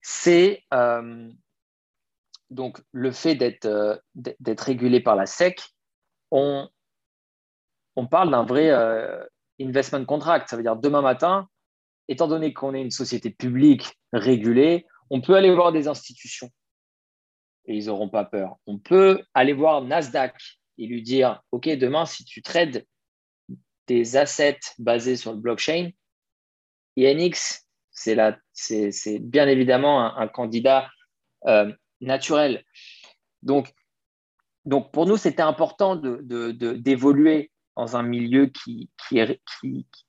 c'est euh, donc le fait d'être euh, régulé par la SEC. On, on parle d'un vrai investment contract. Ça veut dire demain matin, étant donné qu'on est une société publique régulée, on peut aller voir des institutions et ils n'auront pas peur. On peut aller voir Nasdaq et lui dire, OK, demain, si tu trades des assets basés sur le blockchain, INX, C'est bien évidemment un, candidat euh, naturel. Donc, donc, pour nous, c'était important d'évoluer de, dans un milieu qui, qui, est,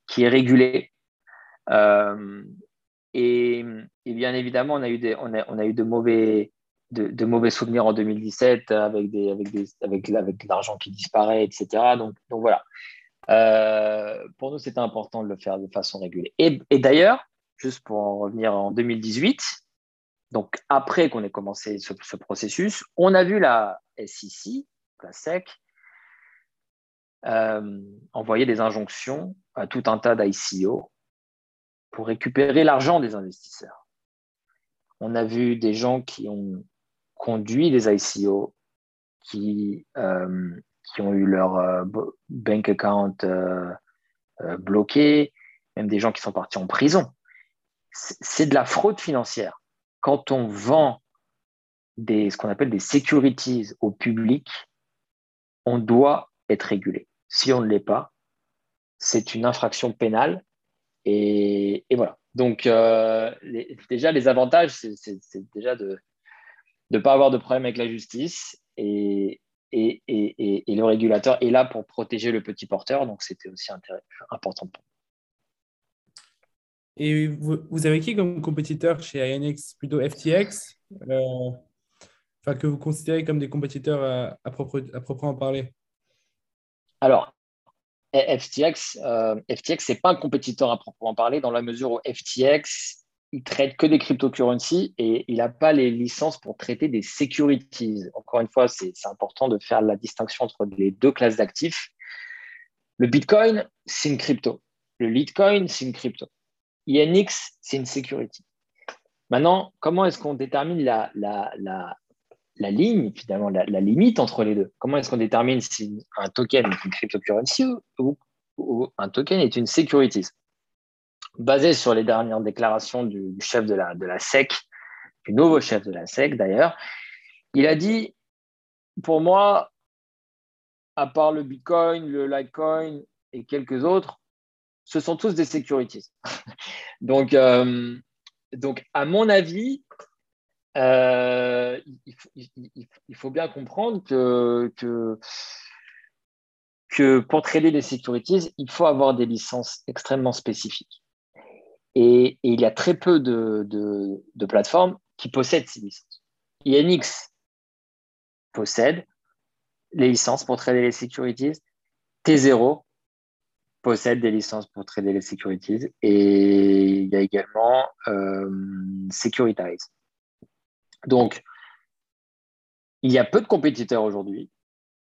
qui, est, régulé. Euh, et, bien évidemment, on a eu, des, on a, on a eu de, mauvais, de, mauvais souvenirs en 2017 avec, des, avec, des, avec, avec l'argent qui disparaît, etc. Donc, donc voilà. Euh, pour nous, c'était important de le faire de façon régulée. Et d'ailleurs, juste pour en revenir en 2018, donc après qu'on ait commencé ce, ce, processus, on a vu la SEC, la SEC, euh, envoyer des injonctions à tout un tas d'ICO pour récupérer l'argent des investisseurs. On a vu des gens qui ont conduit des ICO, qui, euh, qui ont eu leur euh, bank account bloqué, même des gens qui sont partis en prison. C'est de la fraude financière. Quand on vend des, ce qu'on appelle des securities au public, on doit être régulé. Si on ne l'est pas, c'est une infraction pénale. Et, voilà. Donc, euh, déjà, les avantages, c'est déjà de ne pas avoir de problème avec la justice. Et, et, le régulateur est là pour protéger le petit porteur. Donc, c'était aussi important pour Et vous, avez qui comme compétiteur chez INX Plutôt FTX euh, Enfin, que vous considérez comme des compétiteurs à, à, propre, à proprement parler? Alors, FTX, euh, FTX, ce n'est pas un compétiteur à proprement parler, dans la mesure où FTX, il traite que des cryptocurrencies et il n'a pas les licences pour traiter des securities. Encore une fois, c'est important de faire la distinction entre les deux classes d'actifs. Le Bitcoin, c'est une crypto. Le Litecoin, c'est une crypto. INX, c'est une security. Maintenant, comment est-ce qu'on détermine la, la, la ligne, finalement, la, limite entre les deux? Comment est-ce qu'on détermine si un token est une cryptocurrency ou, un token est une securities Basé sur les dernières déclarations du, chef de la, de la SEC, du nouveau chef de la SEC d'ailleurs, il a dit, pour moi, à part le Bitcoin, le Litecoin et quelques autres, ce sont tous des securities. <laughs> donc, euh, donc, à mon avis, euh, il, faut, bien comprendre que, que, pour trader les securities, il faut avoir des licences extrêmement spécifiques. Et, il y a très peu de, de, plateformes qui possèdent ces licences. INX possède les licences pour trader les securities. T0 possède des licences pour trader les securities. Et il y a également euh, Securitize donc, il y a peu de compétiteurs aujourd'hui,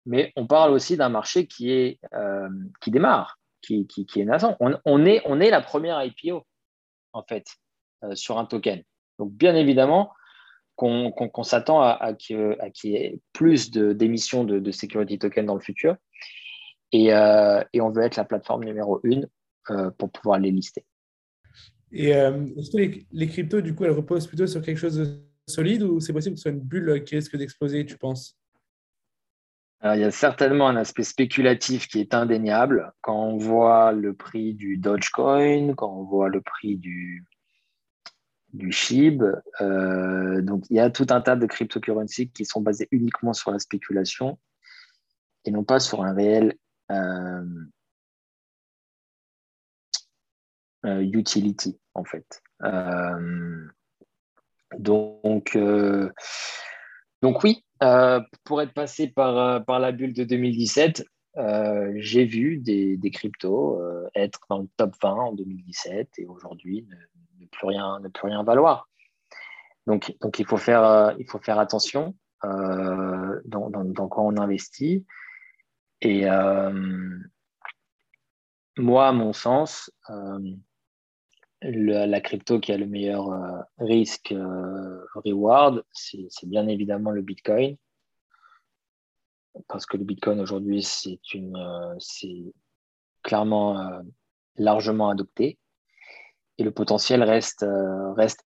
mais on parle aussi d'un marché qui, euh, démarre, qui, est naissant. On, est, la première IPO, en fait, euh, sur un token. Donc, bien évidemment, qu'on s'attend à, à qu'il y ait plus d'émissions de, de, security token dans le futur. Et, euh, et, on veut être la plateforme numéro une pour pouvoir les lister. Et est-ce que les, les, cryptos, du coup, elles reposent plutôt sur quelque chose de solide ou c'est possible que ce soit une bulle qui risque d'exploser, tu penses? Il y a certainement un aspect spéculatif qui est indéniable. Quand on voit le prix du Dogecoin, quand on voit le prix du, du SHIB, euh, donc il y a tout un tas de cryptocurrencies qui sont basées uniquement sur la spéculation et non pas sur un réel euh, euh, utility, en fait. Donc, euh, donc oui, euh, pour être passé par, euh, par la bulle de 2017, j'ai vu des, des cryptos être dans le top 20 en 2017 et aujourd'hui ne, plus rien, ne plus rien valoir. Donc, donc il, faut faire, il faut faire attention dans, dans, quoi on investit. Et moi, à mon sens, la crypto qui a le meilleur euh, risque euh, c'est bien évidemment le Bitcoin. Parce que le Bitcoin aujourd'hui, c'est euh, clairement largement adopté. Et le potentiel reste,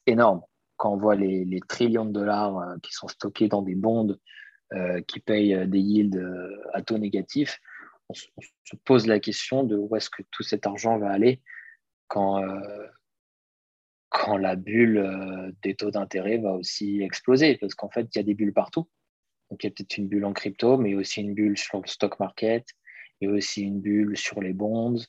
énorme. Quand on voit les, les trillions de dollars qui sont stockés dans des bonds qui payent des yields à taux négatif, on, se pose la question de où est-ce que tout cet argent va aller quand, quand la bulle des taux d'intérêt va aussi exploser, parce qu'en fait, il y a des bulles partout. Donc, il y a peut-être une bulle en crypto, mais aussi une bulle sur le stock market, et aussi une bulle sur les bonds.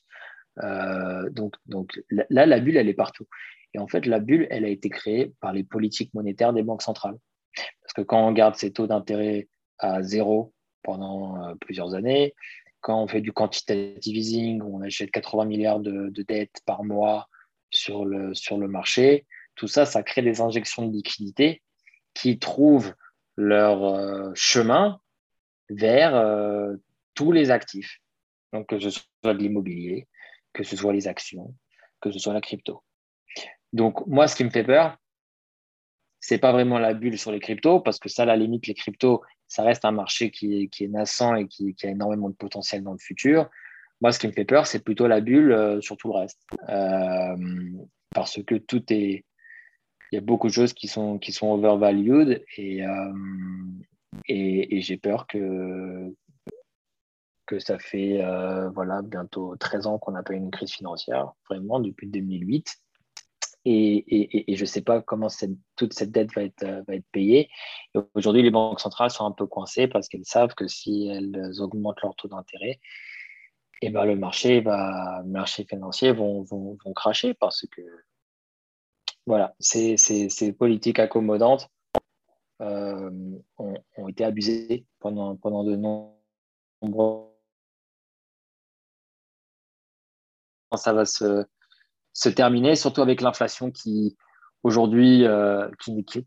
donc, donc là, la bulle, elle est partout. Et en fait, la bulle, elle a été créée par les politiques monétaires des banques centrales. Parce que quand on garde ces taux d'intérêt à zéro pendant euh, plusieurs années, quand on fait du quantitative easing, on achète 80 milliards de, dettes par mois sur le, sur le marché, tout ça, ça crée des injections de liquidités qui trouvent leur euh, chemin vers euh, tous les actifs. Donc, que ce soit de l'immobilier, que ce soit les actions, que ce soit la crypto. Donc, moi, ce qui me fait peur, c'est pas vraiment la bulle sur les cryptos, parce que ça, la limite, les cryptos, ça reste un marché qui est, naissant et qui, a énormément de potentiel dans le futur. Moi, ce qui me fait peur, c'est plutôt la bulle euh, sur tout le reste. Euh, parce que tout est. Il y a beaucoup de choses qui sont, qui overvalued et, euh, et, j'ai peur que, que ça fait voilà, bientôt 13 ans qu'on n'a pas eu une crise financière, vraiment, depuis 2008 et, je ne sais pas comment toute cette dette va être, être payée. Aujourd'hui, les banques centrales sont un peu coincées parce qu'elles savent que si elles augmentent leur taux d'intérêt, eh ben, le marché financier vont, vont, vont cracher parce que voilà, ces, politiques accommodantes euh, ont, ont, été abusées pendant, pendant de nombreux ça va se, se terminer, surtout avec l'inflation qui aujourd'hui euh,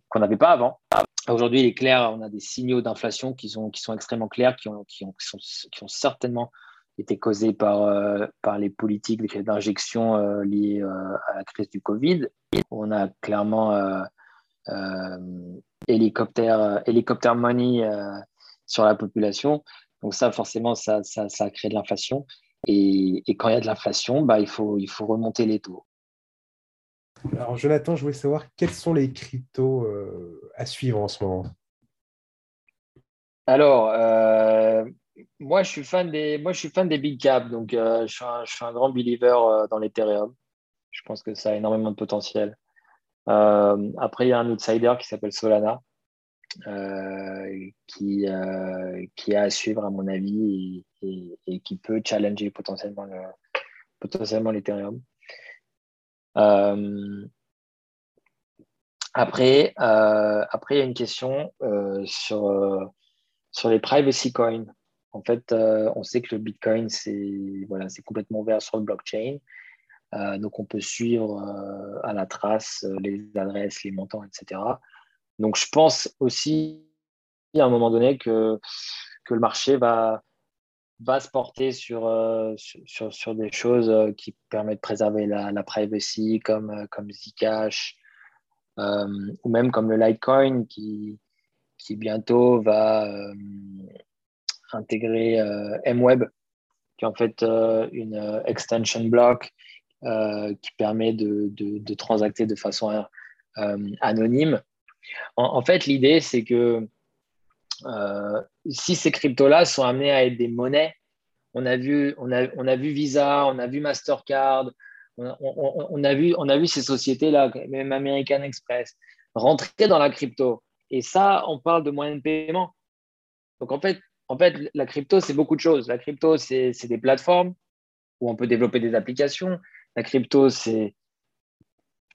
qu'on n'avait pas avant. Aujourd'hui, il est clair, on a des signaux d'inflation qui sont, extrêmement clairs, qui ont, certainement été causés par, euh, les politiques d'injection euh, liées à la crise du Covid. On a clairement hélicoptère, hélicoptère money sur la population. Donc ça, forcément, ça a créé de l'inflation. Et, quand il y a de l'inflation, bah, il, faut, il faut remonter les taux. Alors, Jonathan, je voulais savoir quels sont les cryptos euh, à suivre en ce moment? Alors, euh, moi, je suis fan des, moi, je suis fan des big caps. Donc, euh, je, suis un, je, suis un, grand believer dans l'Ethereum. Je pense que ça a énormément de potentiel. après, il y a un outsider qui s'appelle Solana. Euh, qui, euh, qui est à suivre à mon avis et, qui peut challenger potentiellement le, potentiellement l'Ethereum. Euh, après, après, il y a une question sur, sur les privacy coins. En fait, on sait que le Bitcoin, c'est voilà, complètement ouvert sur le blockchain. donc, on peut suivre à la trace les adresses, les montants, etc. Donc, je pense aussi à un moment donné que, le marché va, se porter sur, euh, des choses euh, qui permettent de préserver la, privacy, comme, euh, Zcash, ou même comme le Litecoin qui, bientôt va intégrer MWeb, qui est en fait une extension block qui permet de, de transacter de façon anonyme en, fait, l'idée, c'est que euh, si ces cryptos-là sont amenés à être des monnaies, on a vu, on a, on a vu Visa, on a vu Mastercard, on, a, vu, on a vu ces sociétés-là, même American Express, rentrer dans la crypto. Et ça, on parle de moyens de paiement. Donc en fait, en fait la crypto, c'est beaucoup de choses. La crypto, c'est des plateformes où on peut développer des applications. La crypto, c'est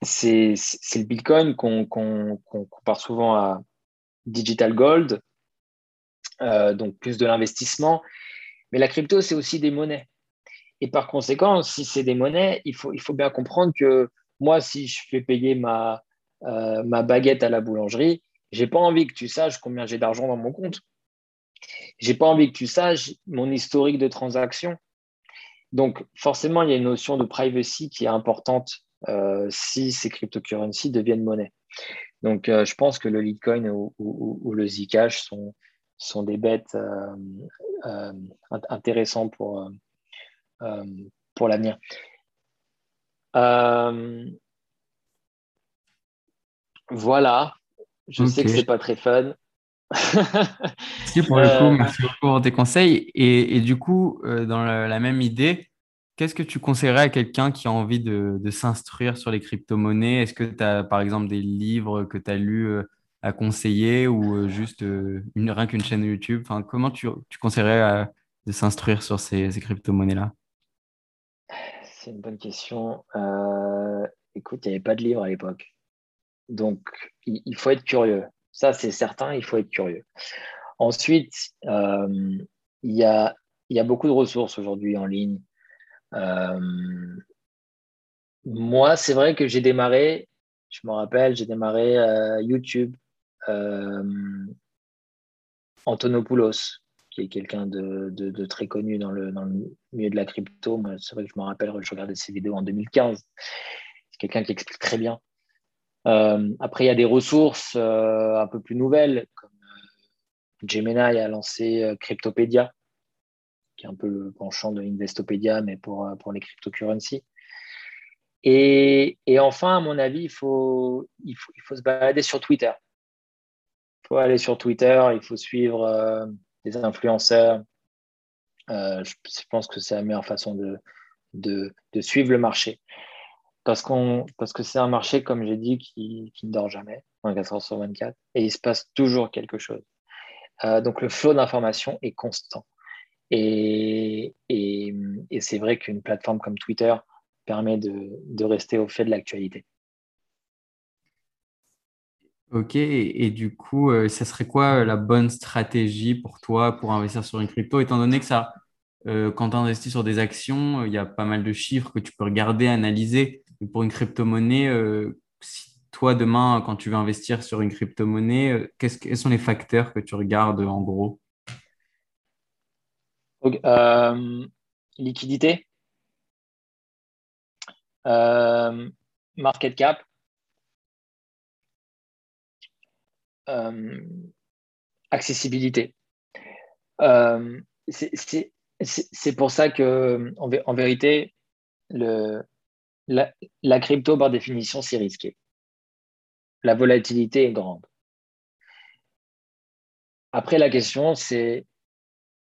c'est le Bitcoin qu'on compare souvent à digital gold, euh, donc plus de l'investissement. Mais la crypto, c'est aussi des monnaies. Et par conséquent, si c'est des monnaies, il faut, bien comprendre que moi, si je fais payer ma, euh, ma baguette à la boulangerie, j'ai pas envie que tu saches combien j'ai d'argent dans mon compte. J'ai pas envie que tu saches mon historique de transaction. Donc, forcément, il y a une notion de privacy qui est importante si ces cryptocurrencies deviennent monnaie. Donc, euh, je pense que le Litecoin ou, le Zcash sont, sont des bêtes euh, intéressantes pour, pour l'avenir. voilà. Je sais que c'est pas très fun. merci pour le <laughs> coup, merci pour tes conseils. Et, et du coup, dans la, même idée, qu'est-ce que tu conseillerais à quelqu'un qui a envie de, s'instruire sur les crypto-monnaies? Est-ce que tu as par exemple des livres que tu as lus à conseiller ou juste une, rien qu'une chaîne YouTube? Enfin, Comment tu, conseillerais de s'instruire sur ces, ces crypto-monnaies-là? C'est une bonne question. écoute, il n'y avait pas de livre à l'époque. Donc, il faut être curieux. Ça, c'est certain, il faut être curieux. Ensuite, euh, il, y a, beaucoup de ressources aujourd'hui en ligne. Euh, moi, c'est vrai que j'ai démarré, je me rappelle, j'ai démarré euh, YouTube. Antonopoulos, qui est quelqu'un de, très connu dans le, milieu de la crypto. C'est vrai que je me rappelle, je regardais ses vidéos en 2015. C'est quelqu'un qui explique très bien. Euh, après, il y a des ressources euh, un peu plus nouvelles, comme euh, Gemini a lancé Cryptopedia, qui est un peu le penchant de Investopedia, mais pour, pour les cryptocurrencies. Et, et, enfin, à mon avis, il faut, il faut, il faut se balader sur Twitter. Il faut aller sur Twitter, il faut suivre des influenceurs. je, pense que c'est la meilleure façon de, de, suivre le marché parce, parce que c'est un marché, comme j'ai dit, qui, qui, ne dort jamais, 24 heures sur 24, et il se passe toujours quelque chose. Euh, donc le flot d'informations est constant. Et, c'est vrai qu'une plateforme comme Twitter permet de, rester au fait de l'actualité. Ok, et, du coup, euh, ça serait quoi la bonne stratégie pour toi pour investir sur une crypto, étant donné que ça, euh, quand tu investis sur des actions, il y a pas mal de chiffres que tu peux regarder, analyser pour une crypto-monnaie, euh, toi, demain, quand tu veux investir sur une crypto-monnaie, euh, quels sont les facteurs que tu regardes en gros? Euh, Liquidité, market cap, accessibilité. c'est pour ça que, en vérité, la, crypto, par définition, c'est risqué. La volatilité est grande. Après, la question, c'est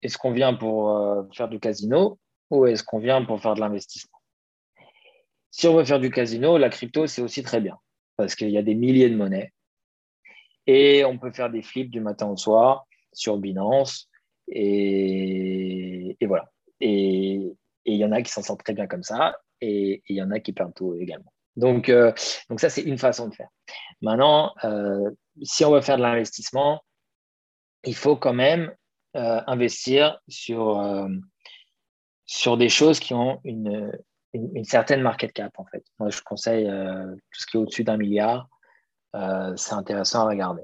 est-ce qu'on vient pour euh, faire du casino ou est-ce qu'on vient pour faire de l'investissement? Si on veut faire du casino, la crypto, c'est aussi très bien parce qu'il y a des milliers de monnaies et on peut faire des flips du matin au soir sur Binance et, voilà. Et il y en a qui s'en sortent très bien comme ça et il y en a qui perdent tout également. Donc, euh, donc ça, c'est une façon de faire. Maintenant, euh, si on veut faire de l'investissement, il faut quand même euh, investir sur, sur des choses qui ont une, une, certaine market cap, en fait. Moi, je conseille tout ce qui est au-dessus d'un milliard. c'est intéressant à regarder.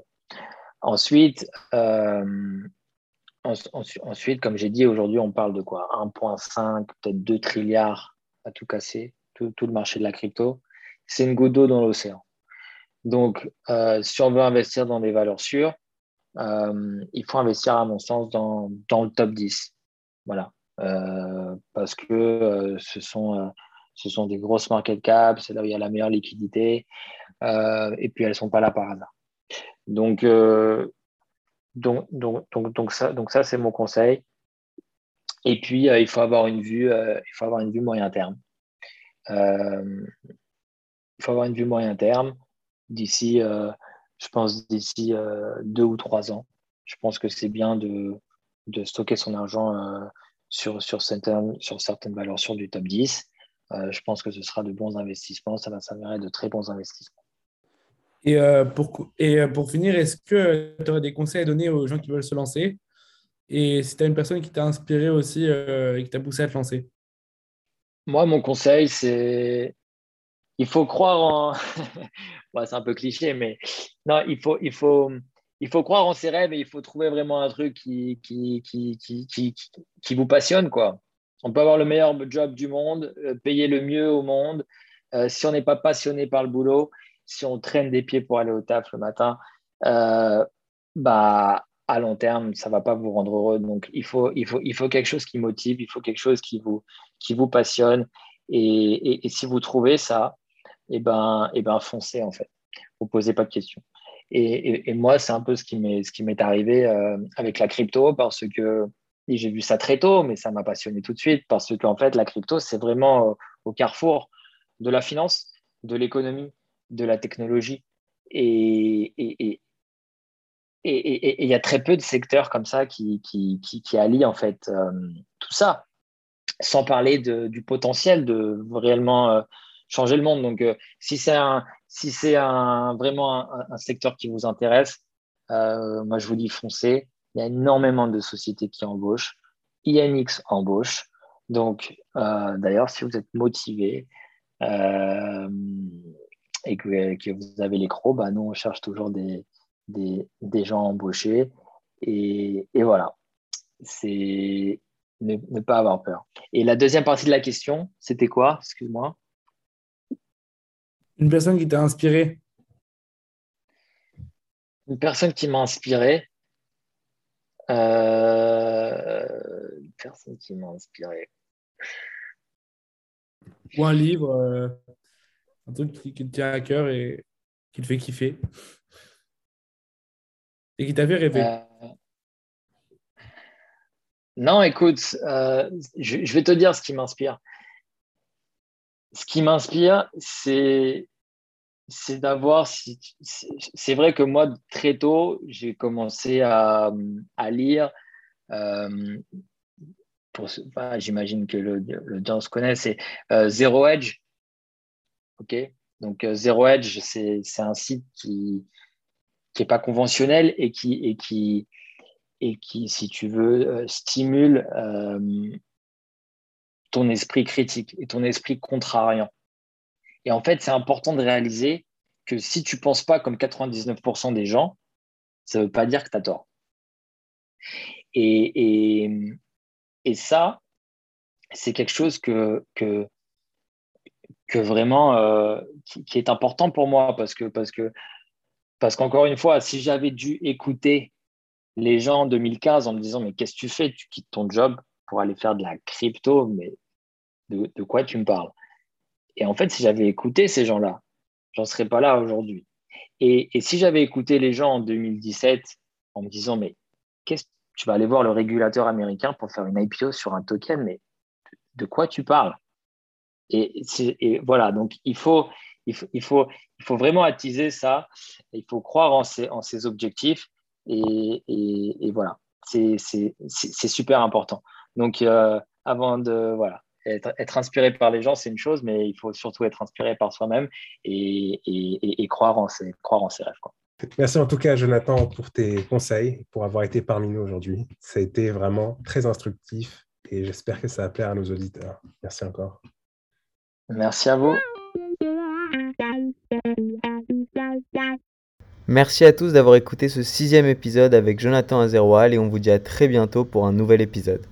Ensuite, ensuite, comme j'ai dit, aujourd'hui, on parle de quoi? 1,5, peut-être 2 trilliards tout casser, tout, le marché de la crypto, c'est une goutte d'eau dans l'océan. Donc, euh, si on veut investir dans des valeurs sûres, euh, il faut investir, à mon sens, dans, le top 10. Voilà. Euh, parce que ce, sont, ce sont des grosses market caps, c'est là où il y a la meilleure liquidité, et puis elles ne sont pas là par hasard. Donc, donc, donc, donc, donc, ça, donc ça c'est mon conseil. Et puis, euh, il faut avoir une vue, euh, il faut avoir une vue moyen terme. Euh, il faut avoir une vue moyen terme d'ici, je pense, d'ici deux ou trois ans. Je pense que c'est bien de, de, stocker son argent sur, sur, certaines, sur certaines valeurs sur du top 10. je pense que ce sera de bons investissements. Ça va s'avérer de très bons investissements. Et, pour, et pour finir, est-ce que tu aurais des conseils à donner aux gens qui veulent se lancer? Et si tu as une personne qui t'a inspiré aussi euh, et qui t'a poussé à te lancer? Moi, mon conseil, c'est il faut croire en. <laughs> c'est un peu cliché, mais non, il faut, il, faut, il faut croire en ses rêves et il faut trouver vraiment un truc qui, qui, qui, qui, qui vous passionne. Quoi. On peut avoir le meilleur job du monde, euh, payer le mieux au monde. Euh, si on n'est pas passionné par le boulot, si on traîne des pieds pour aller au taf le matin, bah, à long terme, ça ne va pas vous rendre heureux. Donc, il faut, il, faut, il faut quelque chose qui motive, il faut quelque chose qui vous, qui vous passionne. Et, et, si vous trouvez ça, eh ben, eh ben, foncez en fait. Vous posez pas de questions. Et, et moi, c'est un peu ce qui m'est arrivé euh, avec la crypto parce que j'ai vu ça très tôt, mais ça m'a passionné tout de suite parce qu'en fait, la crypto, c'est vraiment au carrefour de la finance, de l'économie, de la technologie. Et il et, y a très peu de secteurs comme ça qui, qui, qui, allient en fait tout ça, sans parler du potentiel de réellement changer le monde. Donc, si c'est un, si c'est un, vraiment un, secteur qui vous intéresse, euh, moi, je vous dis foncez. Il y a énormément de sociétés qui embauchent. INX embauche. Donc, euh, d'ailleurs, si vous êtes motivé euh, et que, vous avez les crocs, bah, nous, on cherche toujours des, des, gens embauchés. Et, et voilà, c'est ne, pas avoir peur. Et la deuxième partie de la question, c'était quoi? Excuse-moi. Une personne qui t'a inspiré Une personne qui m'a inspiré. Euh, une personne qui m'a inspiré. Ou un livre, euh, un truc qui, te tient à cœur et qui te fait kiffer. Et qui t'a fait rêver. Euh, non, écoute, je, vais te dire ce qui m'inspire ce qui m'inspire, c'est c'est d'avoir. C'est vrai que moi, très tôt, j'ai commencé à, à lire. Euh, J'imagine que le, le connaît, c'est euh, Zero Edge. OK? Donc, euh, Zero Edge, c'est un site qui n'est pas conventionnel et qui, et, qui, et qui, si tu veux, stimule ton esprit critique et ton esprit contrariant. Et en fait, c'est important de réaliser que si tu ne penses pas comme 99% des gens, ça ne veut pas dire que tu as tort. Et, et, ça, c'est quelque chose que, que, que vraiment euh, qui, est important pour moi parce que parce que parce qu'encore une fois, si j'avais dû écouter les gens en 2015 en me disant mais qu'est-ce que tu fais? Tu quittes ton job pour aller faire de la crypto, mais de, quoi tu me parles? Et en fait, si j'avais écouté ces gens-là, j'en serais pas là aujourd'hui. Et, si j'avais écouté les gens en 2017 en me disant, mais qu'est-ce tu vas aller voir le régulateur américain pour faire une IPO sur un token, mais de quoi tu parles? Et, voilà, donc il faut, il faut, il faut, il faut vraiment attiser ça, il faut croire en ses, en ses objectifs, et, et voilà, c'est super important. Donc, euh, avant de, voilà, être, inspiré par les gens, c'est une chose, mais il faut surtout être inspiré par soi-même et, croire, en ses, croire en ses rêves. Merci en tout cas, Jonathan, pour tes conseils, pour avoir été parmi nous aujourd'hui. Ça a été vraiment très instructif et j'espère que ça va plaire à nos auditeurs. Merci encore. Merci à vous. Merci à tous d'avoir écouté ce sixième épisode avec Jonathan Azerwal et on vous dit à très bientôt pour un nouvel épisode.